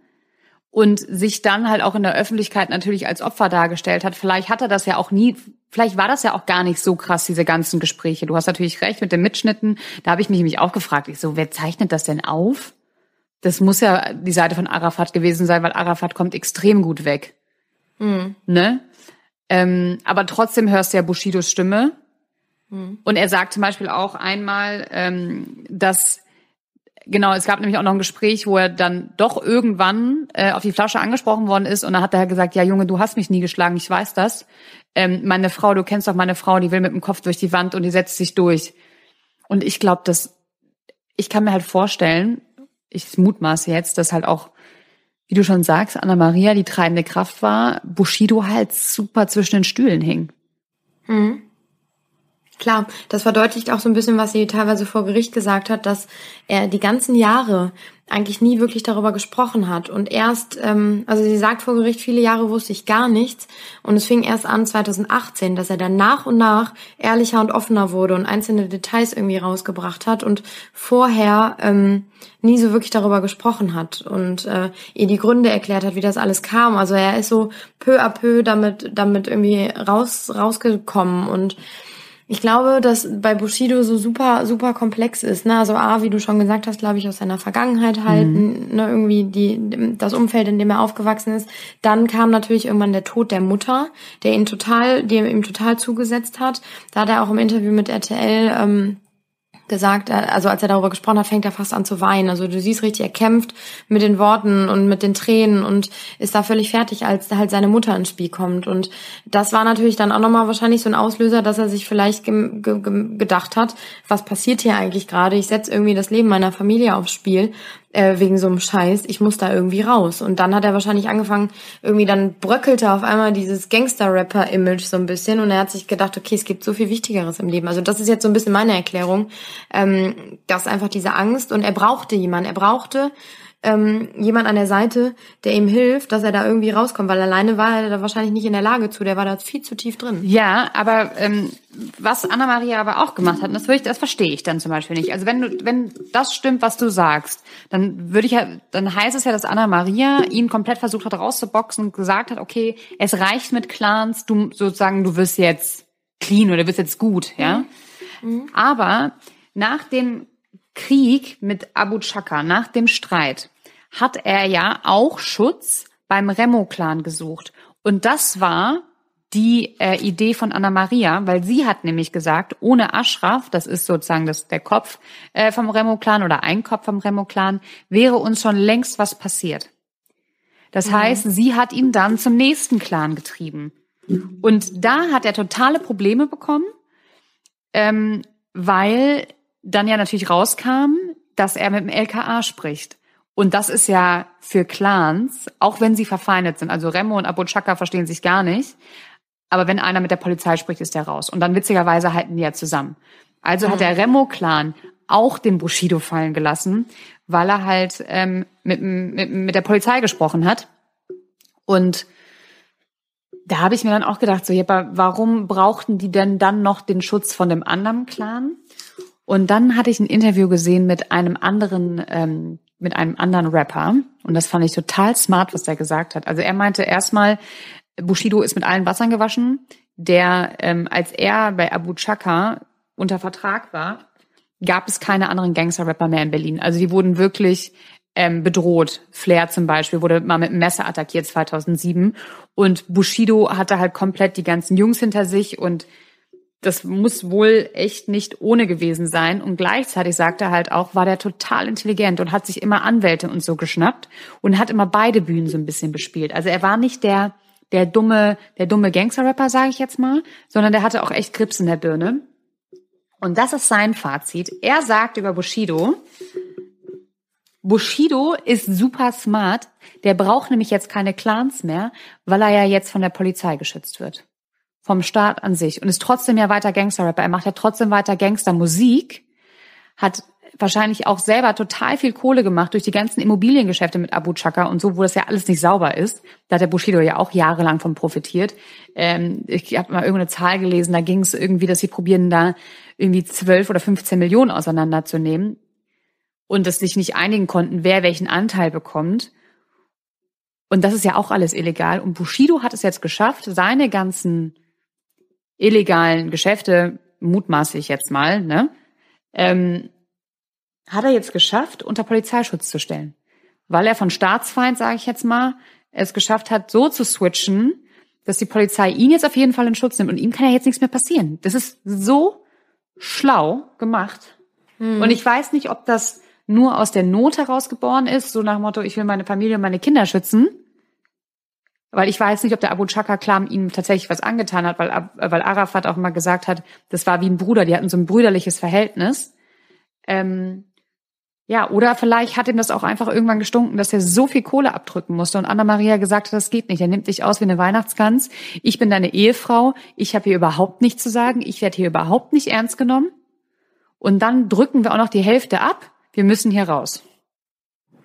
und sich dann halt auch in der Öffentlichkeit natürlich als Opfer dargestellt hat. Vielleicht hat er das ja auch nie, vielleicht war das ja auch gar nicht so krass, diese ganzen Gespräche. Du hast natürlich recht mit den Mitschnitten. Da habe ich mich nämlich auch gefragt, ich so, wer zeichnet das denn auf? Das muss ja die Seite von Arafat gewesen sein, weil Arafat kommt extrem gut weg. Mhm. Ne? Ähm, aber trotzdem hörst du ja Bushidos Stimme. Mhm. Und er sagt zum Beispiel auch einmal, ähm, dass Genau, es gab nämlich auch noch ein Gespräch, wo er dann doch irgendwann äh, auf die Flasche angesprochen worden ist und dann hat er gesagt, ja Junge, du hast mich nie geschlagen, ich weiß das. Ähm, meine Frau, du kennst doch meine Frau, die will mit dem Kopf durch die Wand und die setzt sich durch. Und ich glaube, dass ich kann mir halt vorstellen, ich mutmaße jetzt, dass halt auch, wie du schon sagst, Anna Maria die treibende Kraft war, Bushido halt super zwischen den Stühlen hing. Mhm. Klar, das verdeutlicht auch so ein bisschen, was sie teilweise vor Gericht gesagt hat, dass er die ganzen Jahre eigentlich nie wirklich darüber gesprochen hat. Und erst, ähm, also sie sagt vor Gericht, viele Jahre wusste ich gar nichts. Und es fing erst an 2018, dass er dann nach und nach ehrlicher und offener wurde und einzelne Details irgendwie rausgebracht hat und vorher ähm, nie so wirklich darüber gesprochen hat und äh, ihr die Gründe erklärt hat, wie das alles kam. Also er ist so peu à peu damit, damit irgendwie raus, rausgekommen und ich glaube, dass bei Bushido so super, super komplex ist. Ne? Also A, wie du schon gesagt hast, glaube ich, aus seiner Vergangenheit halten, mhm. ne? irgendwie die, das Umfeld, in dem er aufgewachsen ist. Dann kam natürlich irgendwann der Tod der Mutter, der ihn total, der ihm total zugesetzt hat. Da hat er auch im Interview mit RTL ähm, gesagt, äh, also als er darüber gesprochen hat, fängt er fast an zu weinen. Also du siehst richtig, er kämpft mit den Worten und mit den Tränen und ist da völlig fertig, als halt seine Mutter ins Spiel kommt. Und das war natürlich dann auch nochmal wahrscheinlich so ein Auslöser, dass er sich vielleicht ge ge gedacht hat, was passiert hier eigentlich gerade? Ich setze irgendwie das Leben meiner Familie aufs Spiel äh, wegen so einem Scheiß, ich muss da irgendwie raus. Und dann hat er wahrscheinlich angefangen, irgendwie dann bröckelte auf einmal dieses Gangster-Rapper-Image so ein bisschen und er hat sich gedacht, okay, es gibt so viel Wichtigeres im Leben. Also das ist jetzt so ein bisschen meine Erklärung, ähm, dass einfach diese Angst und er brauchte jemanden, er brauchte ähm, jemand an der Seite, der ihm hilft, dass er da irgendwie rauskommt, weil alleine war er da wahrscheinlich nicht in der Lage zu, der war da viel zu tief drin. Ja, aber ähm, was Anna Maria aber auch gemacht hat, das, ich, das verstehe ich dann zum Beispiel nicht. Also wenn du, wenn das stimmt, was du sagst, dann würde ich ja, dann heißt es ja, dass Anna Maria ihn komplett versucht hat rauszuboxen und gesagt hat, okay, es reicht mit Clans, du sozusagen, du wirst jetzt clean oder du wirst jetzt gut, ja. Mhm. Mhm. Aber nach dem Krieg mit Abu Chaka, nach dem Streit, hat er ja auch Schutz beim Remo-Clan gesucht. Und das war die äh, Idee von Anna Maria, weil sie hat nämlich gesagt, ohne Ashraf, das ist sozusagen das, der Kopf äh, vom Remo-Clan oder ein Kopf vom Remo-Clan, wäre uns schon längst was passiert. Das mhm. heißt, sie hat ihn dann zum nächsten Clan getrieben. Und da hat er totale Probleme bekommen, ähm, weil dann ja natürlich rauskam, dass er mit dem LKA spricht. Und das ist ja für Clans, auch wenn sie verfeindet sind, also Remo und Abu Chaka verstehen sich gar nicht, aber wenn einer mit der Polizei spricht, ist der raus. Und dann witzigerweise halten die ja zusammen. Also mhm. hat der Remo-Clan auch den Bushido fallen gelassen, weil er halt ähm, mit, mit, mit der Polizei gesprochen hat. Und da habe ich mir dann auch gedacht, so, ja, warum brauchten die denn dann noch den Schutz von dem anderen Clan? Und dann hatte ich ein Interview gesehen mit einem anderen, ähm, mit einem anderen Rapper. Und das fand ich total smart, was der gesagt hat. Also er meinte erstmal, Bushido ist mit allen Wassern gewaschen. Der, ähm, als er bei Abu Chaka unter Vertrag war, gab es keine anderen Gangster-Rapper mehr in Berlin. Also die wurden wirklich ähm, bedroht. Flair zum Beispiel wurde mal mit einem Messer attackiert 2007. Und Bushido hatte halt komplett die ganzen Jungs hinter sich und das muss wohl echt nicht ohne gewesen sein. Und gleichzeitig sagte er halt auch, war der total intelligent und hat sich immer Anwälte und so geschnappt und hat immer beide Bühnen so ein bisschen bespielt. Also er war nicht der, der dumme, der dumme Gangster-Rapper, sage ich jetzt mal, sondern der hatte auch echt Grips in der Birne. Und das ist sein Fazit. Er sagt über Bushido, Bushido ist super smart. Der braucht nämlich jetzt keine Clans mehr, weil er ja jetzt von der Polizei geschützt wird. Vom Staat an sich. Und ist trotzdem ja weiter Gangster-Rapper. Er macht ja trotzdem weiter Gangster-Musik. Hat wahrscheinlich auch selber total viel Kohle gemacht durch die ganzen Immobiliengeschäfte mit Abu Chaka und so, wo das ja alles nicht sauber ist. Da hat der Bushido ja auch jahrelang von profitiert. Ähm, ich habe mal irgendeine Zahl gelesen, da ging es irgendwie, dass sie probieren, da irgendwie 12 oder 15 Millionen auseinanderzunehmen und dass sich nicht einigen konnten, wer welchen Anteil bekommt. Und das ist ja auch alles illegal. Und Bushido hat es jetzt geschafft, seine ganzen illegalen Geschäfte, mutmaßlich jetzt mal, ne, ähm, hat er jetzt geschafft, unter Polizeischutz zu stellen. Weil er von Staatsfeind, sage ich jetzt mal, es geschafft hat, so zu switchen, dass die Polizei ihn jetzt auf jeden Fall in Schutz nimmt und ihm kann ja jetzt nichts mehr passieren. Das ist so schlau gemacht. Hm. Und ich weiß nicht, ob das nur aus der Not heraus geboren ist, so nach dem Motto, ich will meine Familie und meine Kinder schützen. Weil ich weiß nicht, ob der Abu Chaka-Clan ihm tatsächlich was angetan hat, weil, weil Arafat auch mal gesagt hat, das war wie ein Bruder, die hatten so ein brüderliches Verhältnis. Ähm, ja, oder vielleicht hat ihm das auch einfach irgendwann gestunken, dass er so viel Kohle abdrücken musste und Anna-Maria gesagt hat, das geht nicht. Er nimmt dich aus wie eine Weihnachtsgans. Ich bin deine Ehefrau. Ich habe hier überhaupt nichts zu sagen. Ich werde hier überhaupt nicht ernst genommen. Und dann drücken wir auch noch die Hälfte ab. Wir müssen hier raus.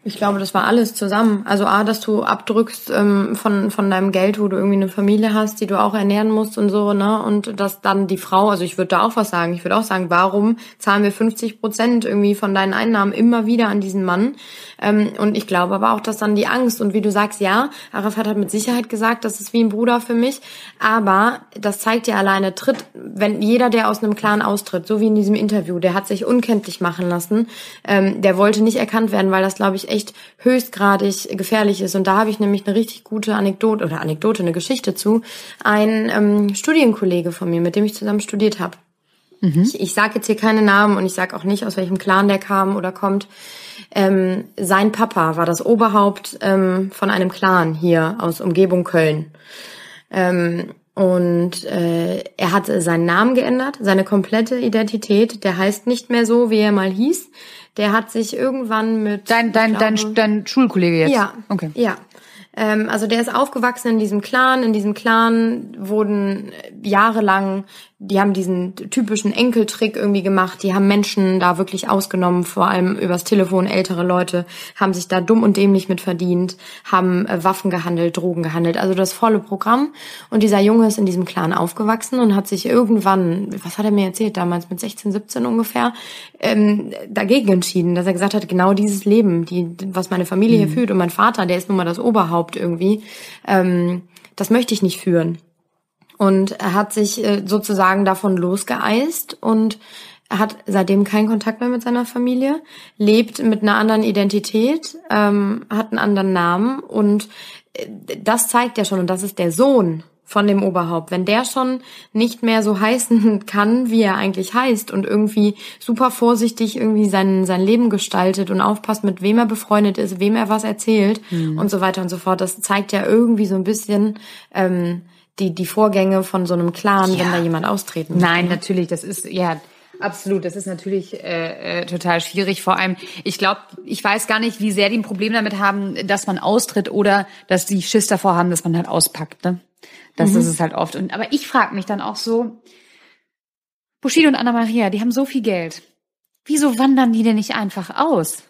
Ich glaube, das war alles zusammen. Also A, dass du abdrückst ähm, von, von deinem Geld, wo du irgendwie eine Familie hast, die du auch ernähren musst und so, ne? Und dass dann die Frau, also ich würde da auch was sagen, ich würde auch sagen, warum zahlen wir 50 Prozent irgendwie von deinen Einnahmen immer wieder an diesen Mann? Ähm, und ich glaube aber auch, dass dann die Angst und wie du sagst, ja, Arafat hat mit Sicherheit gesagt, das ist wie ein Bruder für mich, aber das zeigt ja alleine, tritt, wenn jeder, der aus einem Clan austritt, so wie in diesem Interview, der hat sich unkenntlich machen lassen, ähm, der wollte nicht erkannt werden, weil das, glaube ich, echt höchstgradig gefährlich ist. Und da habe ich nämlich eine richtig gute Anekdote oder Anekdote, eine Geschichte zu. Ein ähm, Studienkollege von mir, mit dem ich zusammen studiert habe. Mhm. Ich, ich sage jetzt hier keine Namen und ich sage auch nicht, aus welchem Clan der kam oder kommt. Ähm, sein Papa war das Oberhaupt ähm, von einem Clan hier aus Umgebung Köln. Ähm, und äh, er hat seinen Namen geändert, seine komplette Identität. Der heißt nicht mehr so, wie er mal hieß. Der hat sich irgendwann mit. Dein, dein, glaube, dein, dein Schulkollege jetzt? Ja. Okay. Ja. Ähm, also der ist aufgewachsen in diesem Clan. In diesem Clan wurden jahrelang die haben diesen typischen Enkeltrick irgendwie gemacht. Die haben Menschen da wirklich ausgenommen, vor allem übers Telefon. Ältere Leute haben sich da dumm und dämlich mit verdient, haben äh, Waffen gehandelt, Drogen gehandelt. Also das volle Programm. Und dieser Junge ist in diesem Clan aufgewachsen und hat sich irgendwann, was hat er mir erzählt damals, mit 16, 17 ungefähr, ähm, dagegen entschieden, dass er gesagt hat, genau dieses Leben, die, was meine Familie mhm. hier führt und mein Vater, der ist nun mal das Oberhaupt irgendwie, ähm, das möchte ich nicht führen. Und er hat sich äh, sozusagen davon losgeeist und er hat seitdem keinen Kontakt mehr mit seiner Familie, lebt mit einer anderen Identität, ähm, hat einen anderen Namen und äh, das zeigt ja schon, und das ist der Sohn von dem Oberhaupt. Wenn der schon nicht mehr so heißen (laughs) kann, wie er eigentlich heißt und irgendwie super vorsichtig irgendwie sein, sein Leben gestaltet und aufpasst, mit wem er befreundet ist, wem er was erzählt mhm. und so weiter und so fort, das zeigt ja irgendwie so ein bisschen, ähm, die, die Vorgänge von so einem Clan, ja. wenn da jemand austreten muss. Nein, natürlich, das ist, ja, Absolut, das ist natürlich äh, äh, total schwierig. Vor allem, ich glaube, ich weiß gar nicht, wie sehr die ein Problem damit haben, dass man austritt oder dass die Schiss davor haben, dass man halt auspackt. Ne? Das mhm. ist es halt oft. Und aber ich frage mich dann auch so: Bushido und Anna Maria, die haben so viel Geld. Wieso wandern die denn nicht einfach aus?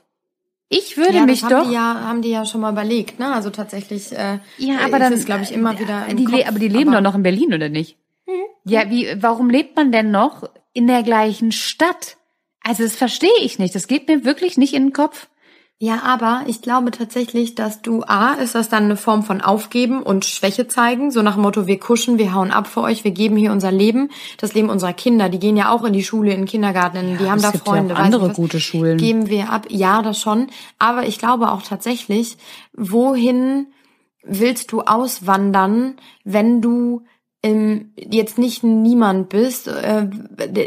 Ich würde ja, mich haben doch. Die ja, haben die ja schon mal überlegt, ne? Also tatsächlich. Äh, ja, aber dann ist glaube ich immer wieder. Die, Kopf, aber die leben aber, doch noch in Berlin oder nicht? Hm? Ja, wie? Warum lebt man denn noch in der gleichen Stadt? Also das verstehe ich nicht. Das geht mir wirklich nicht in den Kopf. Ja, aber ich glaube tatsächlich, dass du A, ist das dann eine Form von Aufgeben und Schwäche zeigen, so nach dem Motto, wir kuschen, wir hauen ab für euch, wir geben hier unser Leben, das Leben unserer Kinder, die gehen ja auch in die Schule, in den Kindergarten, ja, die haben da Freunde. Ja andere gute Schulen. Geben wir ab, ja, das schon. Aber ich glaube auch tatsächlich, wohin willst du auswandern, wenn du ähm, jetzt nicht niemand bist. Äh,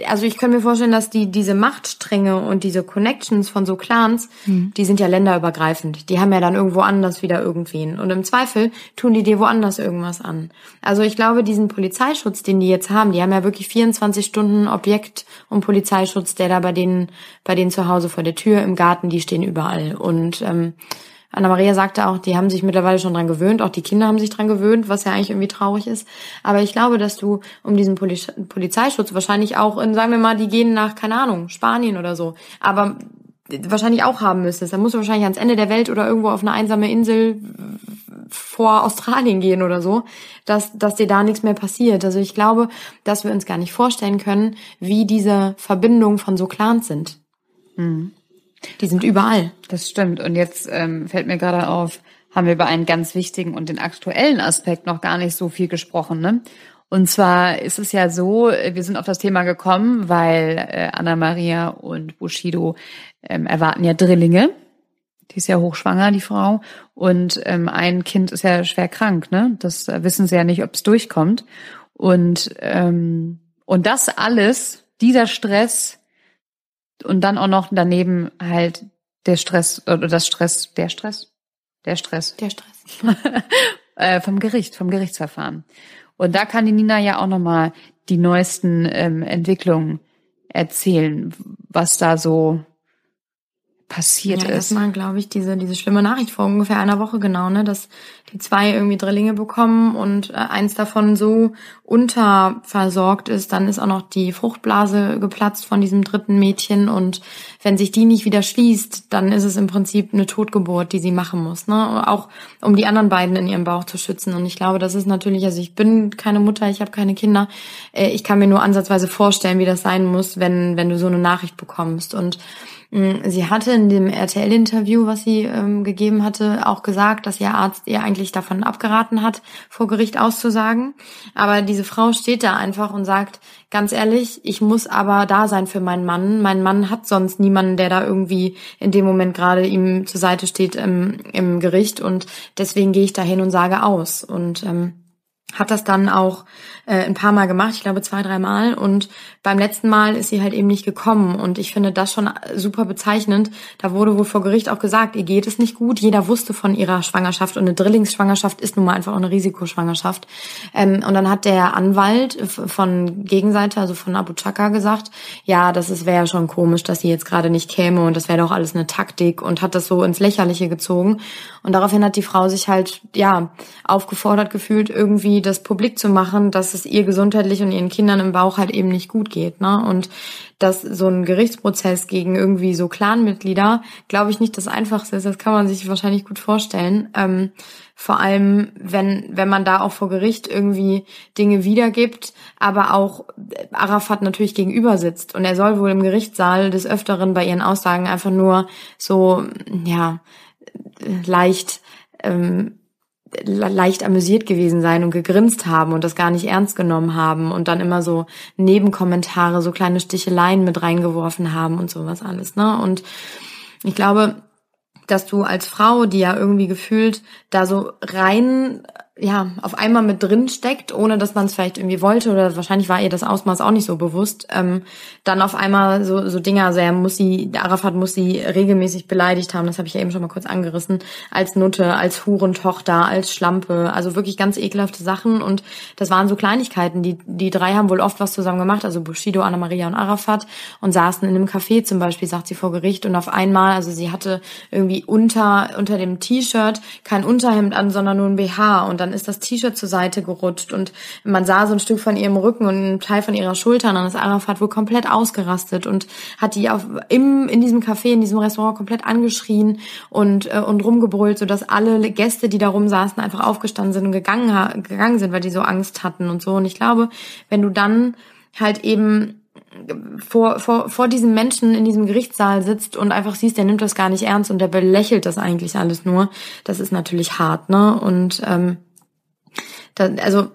also ich kann mir vorstellen, dass die diese Machtstränge und diese Connections von so Clans, mhm. die sind ja länderübergreifend. Die haben ja dann irgendwo anders wieder irgendwen. Und im Zweifel tun die dir woanders irgendwas an. Also ich glaube, diesen Polizeischutz, den die jetzt haben, die haben ja wirklich 24 Stunden Objekt und Polizeischutz, der da bei denen, bei denen zu Hause vor der Tür, im Garten, die stehen überall. Und ähm, Anna-Maria sagte auch, die haben sich mittlerweile schon dran gewöhnt, auch die Kinder haben sich dran gewöhnt, was ja eigentlich irgendwie traurig ist. Aber ich glaube, dass du um diesen Poli Polizeischutz wahrscheinlich auch in, sagen wir mal, die gehen nach, keine Ahnung, Spanien oder so, aber wahrscheinlich auch haben müsstest. Dann musst du wahrscheinlich ans Ende der Welt oder irgendwo auf eine einsame Insel vor Australien gehen oder so, dass, dass dir da nichts mehr passiert. Also ich glaube, dass wir uns gar nicht vorstellen können, wie diese Verbindungen von so Clans sind. Mhm. Die sind überall. Das stimmt. Und jetzt ähm, fällt mir gerade auf, haben wir über einen ganz wichtigen und den aktuellen Aspekt noch gar nicht so viel gesprochen. Ne? Und zwar ist es ja so, wir sind auf das Thema gekommen, weil äh, Anna Maria und Bushido ähm, erwarten ja Drillinge. Die ist ja hochschwanger, die Frau. Und ähm, ein Kind ist ja schwer krank, ne? Das äh, wissen sie ja nicht, ob es durchkommt. Und, ähm, und das alles, dieser Stress, und dann auch noch daneben halt der Stress oder das Stress, der Stress, der Stress, der Stress. (laughs) Äh, vom Gericht, vom Gerichtsverfahren. Und da kann die Nina ja auch noch mal die neuesten ähm, Entwicklungen erzählen, was da so passiert ja, ist. Erstmal glaube ich diese diese schlimme Nachricht vor ungefähr einer Woche genau, ne, dass die zwei irgendwie Drillinge bekommen und äh, eins davon so unterversorgt ist, dann ist auch noch die Fruchtblase geplatzt von diesem dritten Mädchen und wenn sich die nicht wieder schließt, dann ist es im Prinzip eine Totgeburt, die sie machen muss, ne, auch um die anderen beiden in ihrem Bauch zu schützen. Und ich glaube, das ist natürlich, also ich bin keine Mutter, ich habe keine Kinder, äh, ich kann mir nur ansatzweise vorstellen, wie das sein muss, wenn wenn du so eine Nachricht bekommst. Und Mm, sie hatte in dem RTL-Interview, was sie ähm, gegeben hatte, auch gesagt, dass ihr Arzt ihr eigentlich davon abgeraten hat, vor Gericht auszusagen. Aber diese Frau steht da einfach und sagt, ganz ehrlich, ich muss aber da sein für meinen Mann. Mein Mann hat sonst niemanden, der da irgendwie in dem Moment gerade ihm zur Seite steht im, im Gericht. Und deswegen gehe ich da hin und sage aus. Und ähm, hat das dann auch äh, ein paar Mal gemacht, ich glaube zwei, drei Mal. Und beim letzten Mal ist sie halt eben nicht gekommen. Und ich finde das schon super bezeichnend. Da wurde wohl vor Gericht auch gesagt, ihr geht es nicht gut. Jeder wusste von ihrer Schwangerschaft. Und eine Drillingsschwangerschaft ist nun mal einfach auch eine Risikoschwangerschaft. Ähm, und dann hat der Anwalt von Gegenseite, also von Abu Chaka, gesagt, ja, das wäre ja schon komisch, dass sie jetzt gerade nicht käme. Und das wäre doch alles eine Taktik. Und hat das so ins Lächerliche gezogen. Und daraufhin hat die Frau sich halt, ja, aufgefordert gefühlt, irgendwie das publik zu machen, dass es ihr gesundheitlich und ihren Kindern im Bauch halt eben nicht gut geht, ne? Und dass so ein Gerichtsprozess gegen irgendwie so Clanmitglieder, glaube ich nicht das Einfachste ist. Das kann man sich wahrscheinlich gut vorstellen. Ähm, vor allem, wenn, wenn man da auch vor Gericht irgendwie Dinge wiedergibt, aber auch Arafat natürlich gegenüber sitzt. Und er soll wohl im Gerichtssaal des Öfteren bei ihren Aussagen einfach nur so, ja, leicht ähm, leicht amüsiert gewesen sein und gegrinst haben und das gar nicht ernst genommen haben und dann immer so Nebenkommentare, so kleine Sticheleien mit reingeworfen haben und sowas alles, ne? Und ich glaube, dass du als Frau, die ja irgendwie gefühlt da so rein ja, auf einmal mit drin steckt, ohne dass man es vielleicht irgendwie wollte oder wahrscheinlich war ihr das Ausmaß auch nicht so bewusst, ähm, dann auf einmal so, so Dinge, also er muss sie, Arafat muss sie regelmäßig beleidigt haben, das habe ich ja eben schon mal kurz angerissen, als Nutte, als Hurentochter, als Schlampe, also wirklich ganz ekelhafte Sachen und das waren so Kleinigkeiten, die, die drei haben wohl oft was zusammen gemacht, also Bushido, Anna Maria und Arafat und saßen in einem Café zum Beispiel, sagt sie vor Gericht und auf einmal, also sie hatte irgendwie unter, unter dem T-Shirt kein Unterhemd an, sondern nur ein BH und dann ist das T-Shirt zur Seite gerutscht und man sah so ein Stück von ihrem Rücken und einen Teil von ihrer Schulter und dann ist Arafat wohl komplett ausgerastet und hat die auf, im, in diesem Café, in diesem Restaurant komplett angeschrien und, äh, und rumgebrüllt, sodass alle Gäste, die da rum saßen, einfach aufgestanden sind und gegangen, gegangen sind, weil die so Angst hatten und so. Und ich glaube, wenn du dann halt eben vor, vor, vor diesem Menschen in diesem Gerichtssaal sitzt und einfach siehst, der nimmt das gar nicht ernst und der belächelt das eigentlich alles nur, das ist natürlich hart, ne? Und ähm, da, also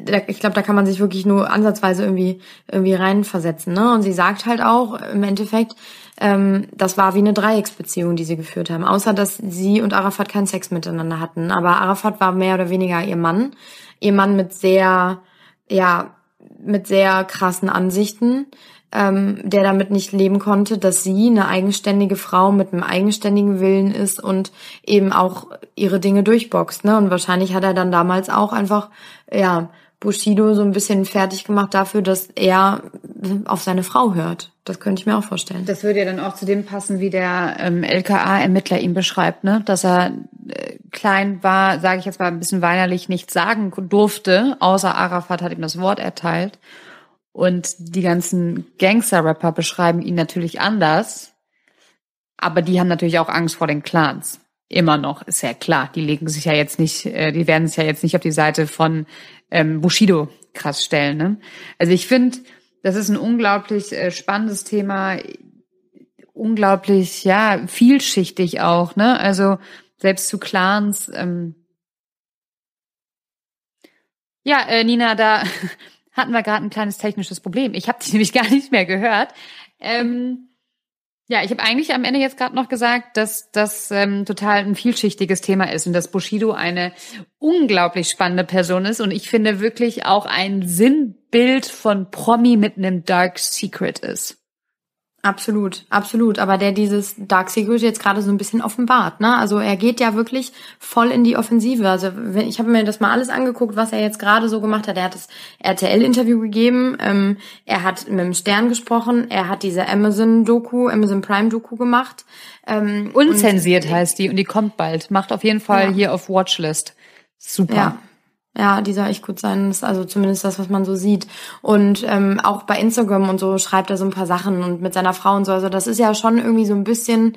da, ich glaube, da kann man sich wirklich nur ansatzweise irgendwie irgendwie reinversetzen, ne? Und sie sagt halt auch im Endeffekt, ähm, das war wie eine Dreiecksbeziehung, die sie geführt haben, außer dass sie und Arafat keinen Sex miteinander hatten. Aber Arafat war mehr oder weniger ihr Mann, ihr Mann mit sehr ja, mit sehr krassen Ansichten, ähm, der damit nicht leben konnte, dass sie eine eigenständige Frau mit einem eigenständigen Willen ist und eben auch ihre Dinge durchboxt. Ne? Und wahrscheinlich hat er dann damals auch einfach, ja, Bushido so ein bisschen fertig gemacht dafür, dass er auf seine Frau hört. Das könnte ich mir auch vorstellen. Das würde ja dann auch zu dem passen, wie der ähm, LKA-Ermittler ihn beschreibt, ne? Dass er äh, klein war, sage ich jetzt mal ein bisschen weinerlich, nichts sagen durfte, außer Arafat hat ihm das Wort erteilt. Und die ganzen Gangster-Rapper beschreiben ihn natürlich anders, aber die haben natürlich auch Angst vor den Clans. Immer noch, ist ja klar. Die legen sich ja jetzt nicht, äh, die werden sich ja jetzt nicht auf die Seite von ähm, Bushido krass stellen. Ne? Also ich finde, das ist ein unglaublich äh, spannendes Thema, unglaublich, ja, vielschichtig auch, ne? Also selbst zu Clans. Ähm ja, äh, Nina, da (laughs) hatten wir gerade ein kleines technisches Problem. Ich habe dich (laughs) nämlich gar nicht mehr gehört. Ähm, ja, ich habe eigentlich am Ende jetzt gerade noch gesagt, dass das ähm, total ein vielschichtiges Thema ist und dass Bushido eine unglaublich spannende Person ist und ich finde wirklich auch ein Sinnbild von Promi mit einem Dark Secret ist. Absolut, absolut. Aber der dieses Dark Secret jetzt gerade so ein bisschen offenbart, ne? Also er geht ja wirklich voll in die Offensive. Also wenn, ich habe mir das mal alles angeguckt, was er jetzt gerade so gemacht hat. Er hat das RTL-Interview gegeben, ähm, er hat mit dem Stern gesprochen, er hat diese Amazon-Doku, Amazon Prime-Doku gemacht. Ähm, Unzensiert heißt die und die kommt bald. Macht auf jeden Fall ja. hier auf Watchlist. Super. Ja. Ja, die soll echt gut sein. Das ist also zumindest das, was man so sieht. Und ähm, auch bei Instagram und so schreibt er so ein paar Sachen und mit seiner Frau und so. Also das ist ja schon irgendwie so ein bisschen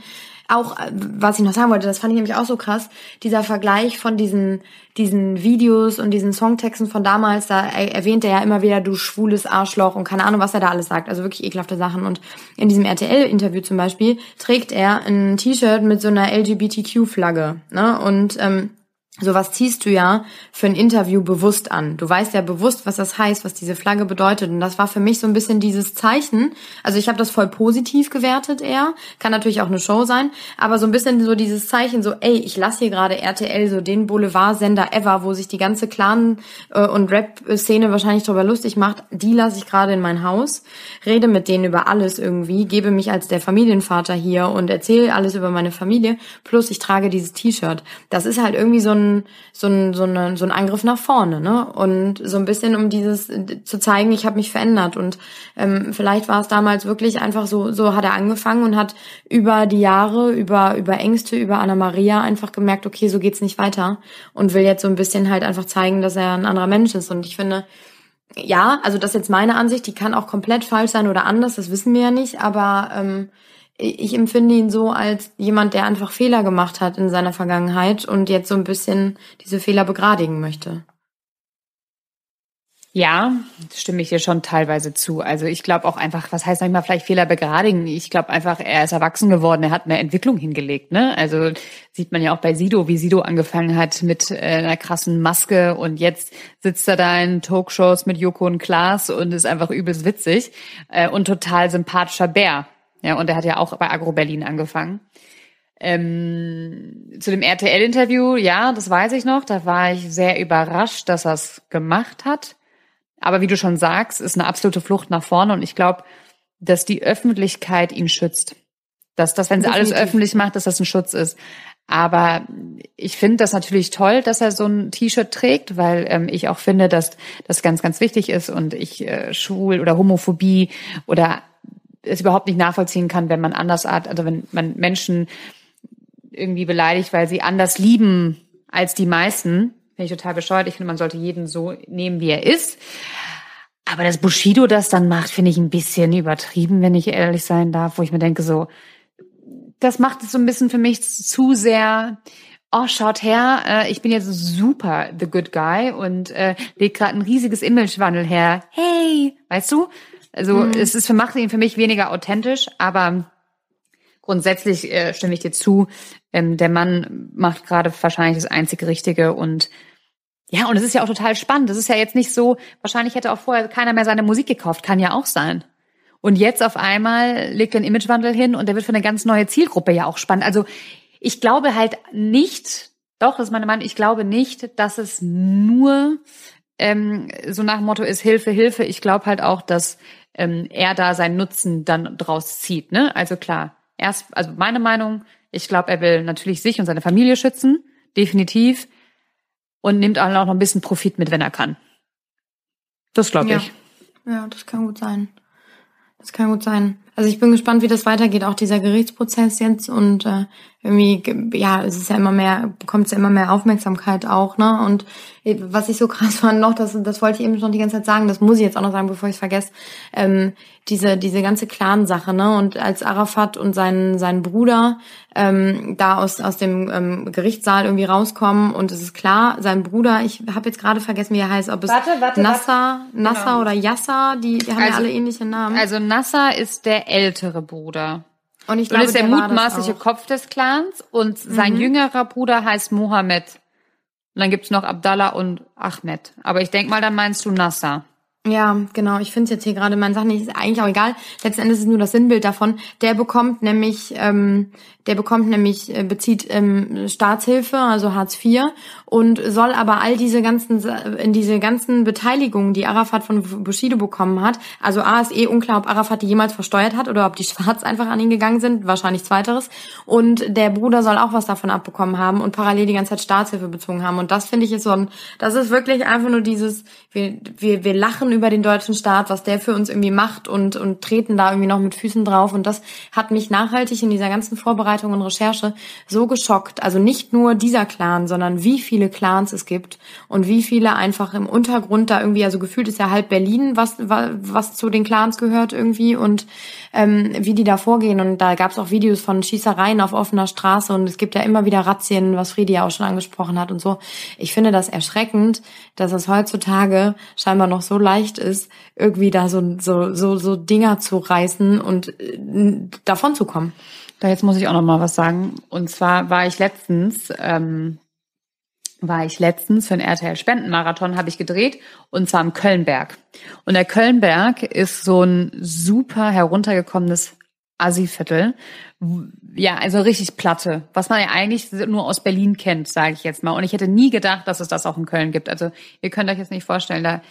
auch, äh, was ich noch sagen wollte, das fand ich nämlich auch so krass, dieser Vergleich von diesen, diesen Videos und diesen Songtexten von damals, da erwähnt er ja immer wieder, du schwules Arschloch und keine Ahnung, was er da alles sagt. Also wirklich ekelhafte Sachen. Und in diesem RTL-Interview zum Beispiel trägt er ein T-Shirt mit so einer LGBTQ-Flagge. Ne? Und ähm, Sowas ziehst du ja für ein Interview bewusst an. Du weißt ja bewusst, was das heißt, was diese Flagge bedeutet. Und das war für mich so ein bisschen dieses Zeichen. Also ich habe das voll positiv gewertet eher. Kann natürlich auch eine Show sein. Aber so ein bisschen so dieses Zeichen, so, ey, ich lasse hier gerade RTL, so den Boulevard-Sender ever, wo sich die ganze Clan- äh, und Rap-Szene wahrscheinlich drüber lustig macht. Die lasse ich gerade in mein Haus. Rede mit denen über alles irgendwie. Gebe mich als der Familienvater hier und erzähle alles über meine Familie. Plus ich trage dieses T-Shirt. Das ist halt irgendwie so ein ein, so ein, so, eine, so ein Angriff nach vorne, ne? Und so ein bisschen, um dieses zu zeigen, ich habe mich verändert. Und ähm, vielleicht war es damals wirklich einfach so, so hat er angefangen und hat über die Jahre, über, über Ängste, über Anna Maria einfach gemerkt, okay, so geht's nicht weiter. Und will jetzt so ein bisschen halt einfach zeigen, dass er ein anderer Mensch ist. Und ich finde, ja, also das ist jetzt meine Ansicht, die kann auch komplett falsch sein oder anders, das wissen wir ja nicht, aber ähm, ich empfinde ihn so als jemand, der einfach Fehler gemacht hat in seiner Vergangenheit und jetzt so ein bisschen diese Fehler begradigen möchte. Ja, stimme ich dir schon teilweise zu. Also ich glaube auch einfach, was heißt manchmal vielleicht Fehler begradigen? Ich glaube einfach, er ist erwachsen geworden, er hat eine Entwicklung hingelegt. Ne? Also sieht man ja auch bei Sido, wie Sido angefangen hat mit äh, einer krassen Maske und jetzt sitzt er da in Talkshows mit Joko und Klaas und ist einfach übelst witzig äh, und total sympathischer Bär. Ja, und er hat ja auch bei Agro Berlin angefangen. Ähm, zu dem RTL-Interview, ja, das weiß ich noch. Da war ich sehr überrascht, dass er es gemacht hat. Aber wie du schon sagst, ist eine absolute Flucht nach vorne. Und ich glaube, dass die Öffentlichkeit ihn schützt. Dass das, wenn sie alles öffentlich macht, dass das ein Schutz ist. Aber ich finde das natürlich toll, dass er so ein T-Shirt trägt, weil ähm, ich auch finde, dass das ganz, ganz wichtig ist und ich äh, schwul oder Homophobie oder es überhaupt nicht nachvollziehen kann, wenn man andersart, also wenn man Menschen irgendwie beleidigt, weil sie anders lieben als die meisten. Finde ich total bescheuert. Ich finde, man sollte jeden so nehmen, wie er ist. Aber dass Bushido das dann macht, finde ich ein bisschen übertrieben, wenn ich ehrlich sein darf, wo ich mir denke, so, das macht es so ein bisschen für mich zu sehr, oh, schaut her, äh, ich bin jetzt super the good guy und äh, leg gerade ein riesiges Imagewandel her. Hey, weißt du? Also mhm. es ist für macht ihn für mich weniger authentisch, aber grundsätzlich äh, stimme ich dir zu. Ähm, der Mann macht gerade wahrscheinlich das einzige Richtige und ja, und es ist ja auch total spannend. Das ist ja jetzt nicht so, wahrscheinlich hätte auch vorher keiner mehr seine Musik gekauft, kann ja auch sein. Und jetzt auf einmal legt er einen Imagewandel hin und der wird für eine ganz neue Zielgruppe ja auch spannend. Also ich glaube halt nicht, doch, das ist meine Meinung, ich glaube nicht, dass es nur ähm, so nach dem Motto ist Hilfe, Hilfe. Ich glaube halt auch, dass ähm, er da seinen Nutzen dann draus zieht. Ne? Also klar, erst, also meine Meinung, ich glaube, er will natürlich sich und seine Familie schützen, definitiv, und nimmt auch noch ein bisschen Profit mit, wenn er kann. Das glaube ja. ich. Ja, das kann gut sein. Das kann gut sein. Also ich bin gespannt, wie das weitergeht, auch dieser Gerichtsprozess jetzt und äh, irgendwie, ja, es ist ja immer mehr, bekommt es ja immer mehr Aufmerksamkeit auch, ne? Und äh, was ich so (laughs) krass fand noch, das, das wollte ich eben schon die ganze Zeit sagen, das muss ich jetzt auch noch sagen, bevor ich es vergesse, ähm, diese, diese ganze Clan-Sache, ne? Und als Arafat und sein, sein Bruder ähm, da aus, aus dem ähm, Gerichtssaal irgendwie rauskommen und es ist klar, sein Bruder, ich habe jetzt gerade vergessen, wie er heißt, ob es Warte, warte, Nasser, warte. Nasser Genau. oder Yasser, die, die haben ja Also- alle ähnliche Namen. Also Nasser ist der ältere Bruder. Und ich Und glaube, ist der, der mutmaßliche. Kopf des Clans und sein Mhm. jüngerer Bruder heißt Mohammed. Und dann gibt's noch Abdallah und Ahmed. Aber ich denk mal, dann meinst du Nasser. Ja, genau. Ich finde es jetzt hier gerade meinen Sachen nicht, ist eigentlich auch egal. Letzten Endes ist es nur das Sinnbild davon. Der bekommt nämlich, ähm, der bekommt nämlich, äh, bezieht ähm, Staatshilfe, also Hartz IV, und soll aber all diese ganzen, in diese ganzen Beteiligungen, die Arafat von Bushido bekommen hat, also A ist eh unklar, ob Arafat die jemals versteuert hat oder ob die (laughs) schwarz einfach an ihn gegangen sind, wahrscheinlich zweiteres. Und der Bruder soll auch was davon abbekommen haben und parallel die ganze Zeit Staatshilfe bezogen haben. Und das finde ich ist so ein, das ist wirklich einfach nur dieses, wir, wir, wir lachen über den deutschen Staat, was der für uns irgendwie macht und, und treten da irgendwie noch mit Füßen drauf. Und das hat mich nachhaltig in dieser ganzen Vorbereitung und Recherche so geschockt. Also nicht nur dieser Clan, sondern wie viele Clans es gibt und wie viele einfach im Untergrund da irgendwie, also gefühlt ist ja halb Berlin, was, wa- was zu den Clans gehört irgendwie und ähm, wie die da vorgehen. Und da gab es auch Videos von Schießereien auf offener Straße und es gibt ja immer wieder Razzien, was Friedi ja auch schon angesprochen hat und so. Ich finde das erschreckend, dass es heutzutage scheinbar noch so leicht ist, irgendwie da so, so, so, so Dinger zu reißen und äh, davon zu kommen. Da jetzt muss ich auch noch mal was sagen. Und zwar war ich letztens, ähm, war ich letztens für einen RTL Spendenmarathon, habe ich gedreht, und zwar am Kölnberg. Und der Kölnberg ist so ein super heruntergekommenes Assi-Viertel. Ja, also richtig Platte, was man ja eigentlich nur aus Berlin kennt, sage ich jetzt mal. Und ich hätte nie gedacht, dass es das auch in Köln gibt. Also ihr könnt euch jetzt nicht vorstellen, da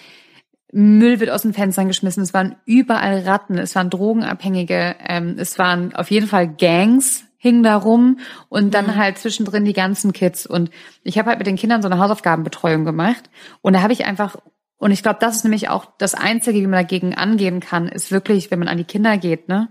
Müll wird aus den Fenstern geschmissen, es waren überall Ratten, es waren Drogenabhängige, ähm, es waren auf jeden Fall Gangs, hingen da rum und dann halt zwischendrin die ganzen Kids. Und ich habe halt mit den Kindern so eine Hausaufgabenbetreuung gemacht und da habe ich einfach, und ich glaube, das ist nämlich auch das Einzige, wie man dagegen angehen kann, ist wirklich, wenn man an die Kinder geht, ne?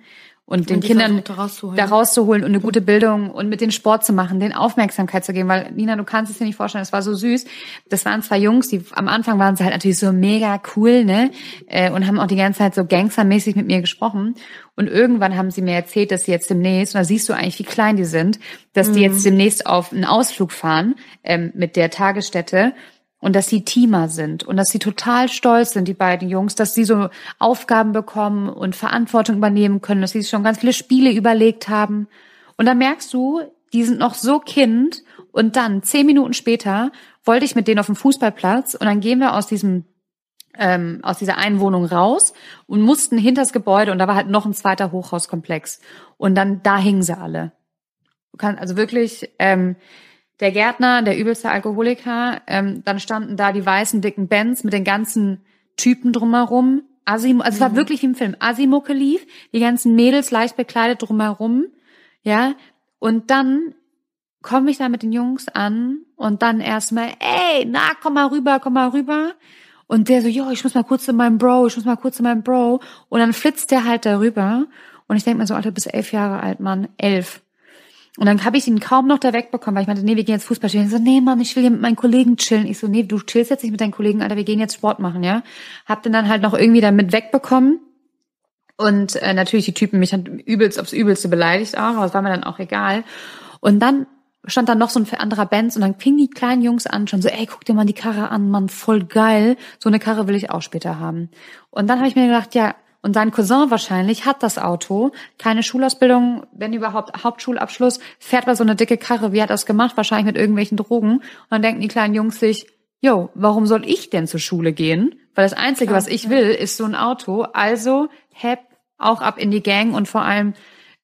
Und den Kindern da rauszuholen. da rauszuholen und eine gute Bildung und mit den Sport zu machen, den Aufmerksamkeit zu geben, weil Nina, du kannst es dir nicht vorstellen, es war so süß. Das waren zwei Jungs, die am Anfang waren sie halt natürlich so mega cool, ne? Äh, Und haben auch die ganze Zeit so gangstermäßig mit mir gesprochen. Und irgendwann haben sie mir erzählt, dass sie jetzt demnächst, und da siehst du eigentlich, wie klein die sind, dass die jetzt demnächst auf einen Ausflug fahren ähm, mit der Tagesstätte und dass sie Teamer sind und dass sie total stolz sind, die beiden Jungs, dass sie so Aufgaben bekommen und Verantwortung übernehmen können, dass sie sich schon ganz viele Spiele überlegt haben. Und dann merkst du, die sind noch so Kind und dann zehn Minuten später wollte ich mit denen auf dem Fußballplatz und dann gehen wir aus diesem ähm, aus dieser einen Wohnung raus und mussten hinters Gebäude und da war halt noch ein zweiter Hochhauskomplex und dann da hingen sie alle. Du kannst also wirklich ähm, der Gärtner, der übelste Alkoholiker, ähm, dann standen da die weißen dicken Bands mit den ganzen Typen drumherum. Asim, also es war wirklich wie im Film. Asimucke lief, die ganzen Mädels leicht bekleidet drumherum, ja. Und dann komme ich da mit den Jungs an und dann erstmal, ey, na, komm mal rüber, komm mal rüber. Und der so, jo, ich muss mal kurz zu meinem Bro, ich muss mal kurz zu meinem Bro. Und dann flitzt der halt darüber. Und ich denke mir so, Alter, du bist elf Jahre alt, Mann, elf. Und dann habe ich ihn kaum noch da wegbekommen, weil ich meinte, nee, wir gehen jetzt Fußball spielen. Ich so, nee, Mann, ich will hier mit meinen Kollegen chillen. Ich so, nee, du chillst jetzt nicht mit deinen Kollegen, Alter, wir gehen jetzt Sport machen, ja. Hab den dann halt noch irgendwie damit wegbekommen. Und äh, natürlich die Typen mich dann übelst aufs Übelste beleidigt auch, aber es war mir dann auch egal. Und dann stand da noch so ein anderer Benz und dann fingen die kleinen Jungs an, schon so, ey, guck dir mal die Karre an, Mann, voll geil. So eine Karre will ich auch später haben. Und dann habe ich mir gedacht, ja, und sein Cousin wahrscheinlich hat das Auto, keine Schulausbildung, wenn überhaupt Hauptschulabschluss, fährt bei so eine dicke Karre. Wie hat das gemacht? Wahrscheinlich mit irgendwelchen Drogen. Und dann denken die kleinen Jungs sich, yo, warum soll ich denn zur Schule gehen? Weil das Einzige, was ich will, ist so ein Auto. Also, hepp, auch ab in die Gang und vor allem,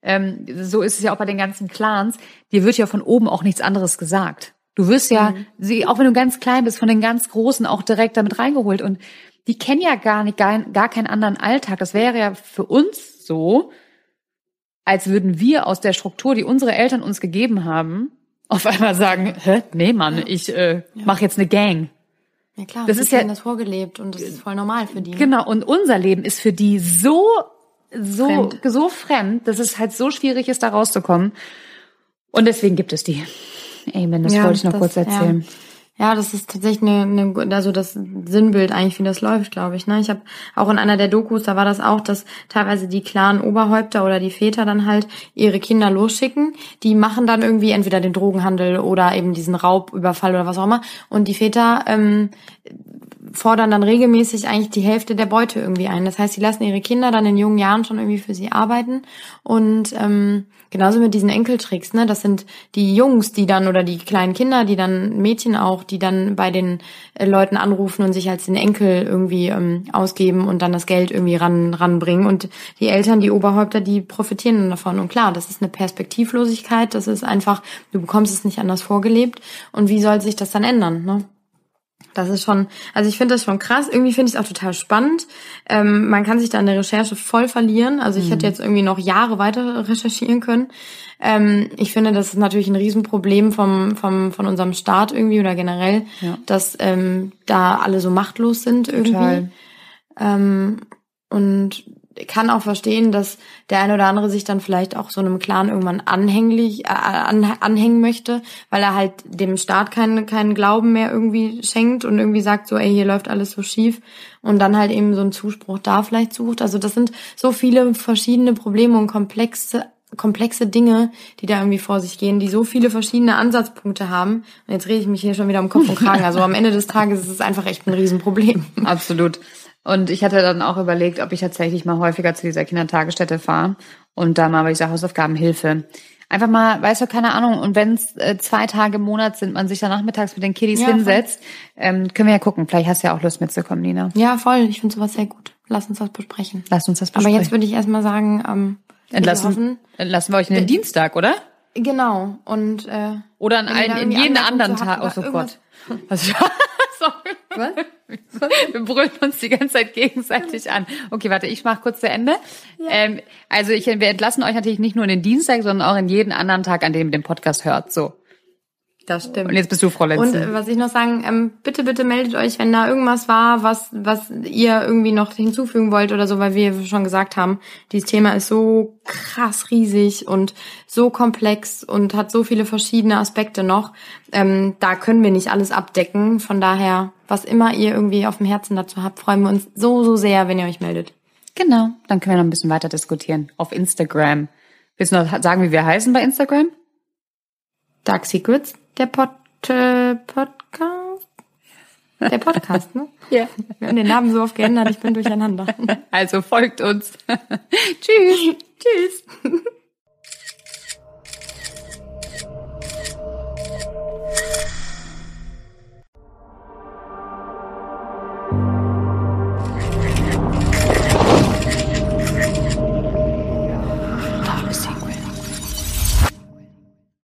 ähm, so ist es ja auch bei den ganzen Clans, dir wird ja von oben auch nichts anderes gesagt. Du wirst ja, mhm. sie, auch wenn du ganz klein bist, von den ganz Großen auch direkt damit reingeholt. Und die kennen ja gar nicht, gar, gar keinen anderen Alltag. Das wäre ja für uns so, als würden wir aus der Struktur, die unsere Eltern uns gegeben haben, auf einmal sagen, hä, nee, Mann, ich äh, ja. mache jetzt eine Gang. Ja klar, das ist ja das vorgelebt und das ist voll normal für die. Genau, und unser Leben ist für die so so fremd. so fremd, dass es halt so schwierig ist, da rauszukommen. Und deswegen gibt es die. Amen, das ja, wollte ich noch das, kurz erzählen. Ja. Ja, das ist tatsächlich eine, eine also das Sinnbild eigentlich, wie das läuft, glaube ich. Ne? Ich habe auch in einer der Dokus, da war das auch, dass teilweise die klaren Oberhäupter oder die Väter dann halt ihre Kinder losschicken. Die machen dann irgendwie entweder den Drogenhandel oder eben diesen Raubüberfall oder was auch immer. Und die Väter ähm, fordern dann regelmäßig eigentlich die Hälfte der Beute irgendwie ein. Das heißt, sie lassen ihre Kinder dann in jungen Jahren schon irgendwie für sie arbeiten. Und ähm, genauso mit diesen Enkeltricks, ne? Das sind die Jungs, die dann oder die kleinen Kinder, die dann Mädchen auch, die dann bei den äh, Leuten anrufen und sich als den Enkel irgendwie ähm, ausgeben und dann das Geld irgendwie ran ranbringen. Und die Eltern, die Oberhäupter, die profitieren davon. Und klar, das ist eine Perspektivlosigkeit. Das ist einfach, du bekommst es nicht anders vorgelebt. Und wie soll sich das dann ändern? Ne? Das ist schon, also ich finde das schon krass. Irgendwie finde ich es auch total spannend. Ähm, man kann sich da in der Recherche voll verlieren. Also ich mhm. hätte jetzt irgendwie noch Jahre weiter recherchieren können. Ähm, ich finde, das ist natürlich ein Riesenproblem vom, vom, von unserem Staat irgendwie oder generell, ja. dass ähm, da alle so machtlos sind irgendwie. Total. Ähm, und kann auch verstehen, dass der eine oder andere sich dann vielleicht auch so einem Clan irgendwann anhänglich äh, an, anhängen möchte, weil er halt dem Staat keinen keinen Glauben mehr irgendwie schenkt und irgendwie sagt so, ey, hier läuft alles so schief und dann halt eben so einen Zuspruch da vielleicht sucht. Also das sind so viele verschiedene Probleme und komplexe komplexe Dinge, die da irgendwie vor sich gehen, die so viele verschiedene Ansatzpunkte haben. Und jetzt rede ich mich hier schon wieder um Kopf und Kragen. Also am Ende des Tages ist es einfach echt ein Riesenproblem. Absolut. Und ich hatte dann auch überlegt, ob ich tatsächlich mal häufiger zu dieser Kindertagesstätte fahre und da mal bei dieser Hausaufgabenhilfe. Einfach mal, weißt du, keine Ahnung, und wenn es äh, zwei Tage im Monat sind, man sich dann nachmittags mit den Kiddies ja, hinsetzt, ähm, können wir ja gucken. Vielleicht hast du ja auch Lust mitzukommen, Nina. Ja, voll. Ich finde sowas sehr gut. Lass uns das besprechen. Lass uns das besprechen. Aber jetzt würde ich erstmal sagen, ähm, entlassen, hoffen, entlassen wir euch in den Dienstag, oder? Genau. Und äh, oder an allen, in jeden anderen Tag. Oh, so Gott. Was? (laughs) Sorry. Was? Wir brüllen uns die ganze Zeit gegenseitig an. Okay, warte, ich mache kurz zu Ende. Ja. Ähm, also ich, wir entlassen euch natürlich nicht nur in den Dienstag, sondern auch in jeden anderen Tag, an dem ihr den Podcast hört. So. Das stimmt. Und jetzt bist du Frau Lenzen. Und äh, was ich noch sagen, ähm, bitte, bitte meldet euch, wenn da irgendwas war, was, was ihr irgendwie noch hinzufügen wollt oder so, weil wir schon gesagt haben, dieses Thema ist so krass riesig und so komplex und hat so viele verschiedene Aspekte noch. Ähm, da können wir nicht alles abdecken. Von daher, was immer ihr irgendwie auf dem Herzen dazu habt, freuen wir uns so, so sehr, wenn ihr euch meldet. Genau. Dann können wir noch ein bisschen weiter diskutieren. Auf Instagram. Willst du noch sagen, wie wir heißen bei Instagram? Dark Secrets. Der Pod äh, Podcast? Der Podcast, ne? (laughs) Ja. Wir haben den Namen so oft geändert, ich bin durcheinander. Also folgt uns. (laughs) Tschüss. (laughs) Tschüss.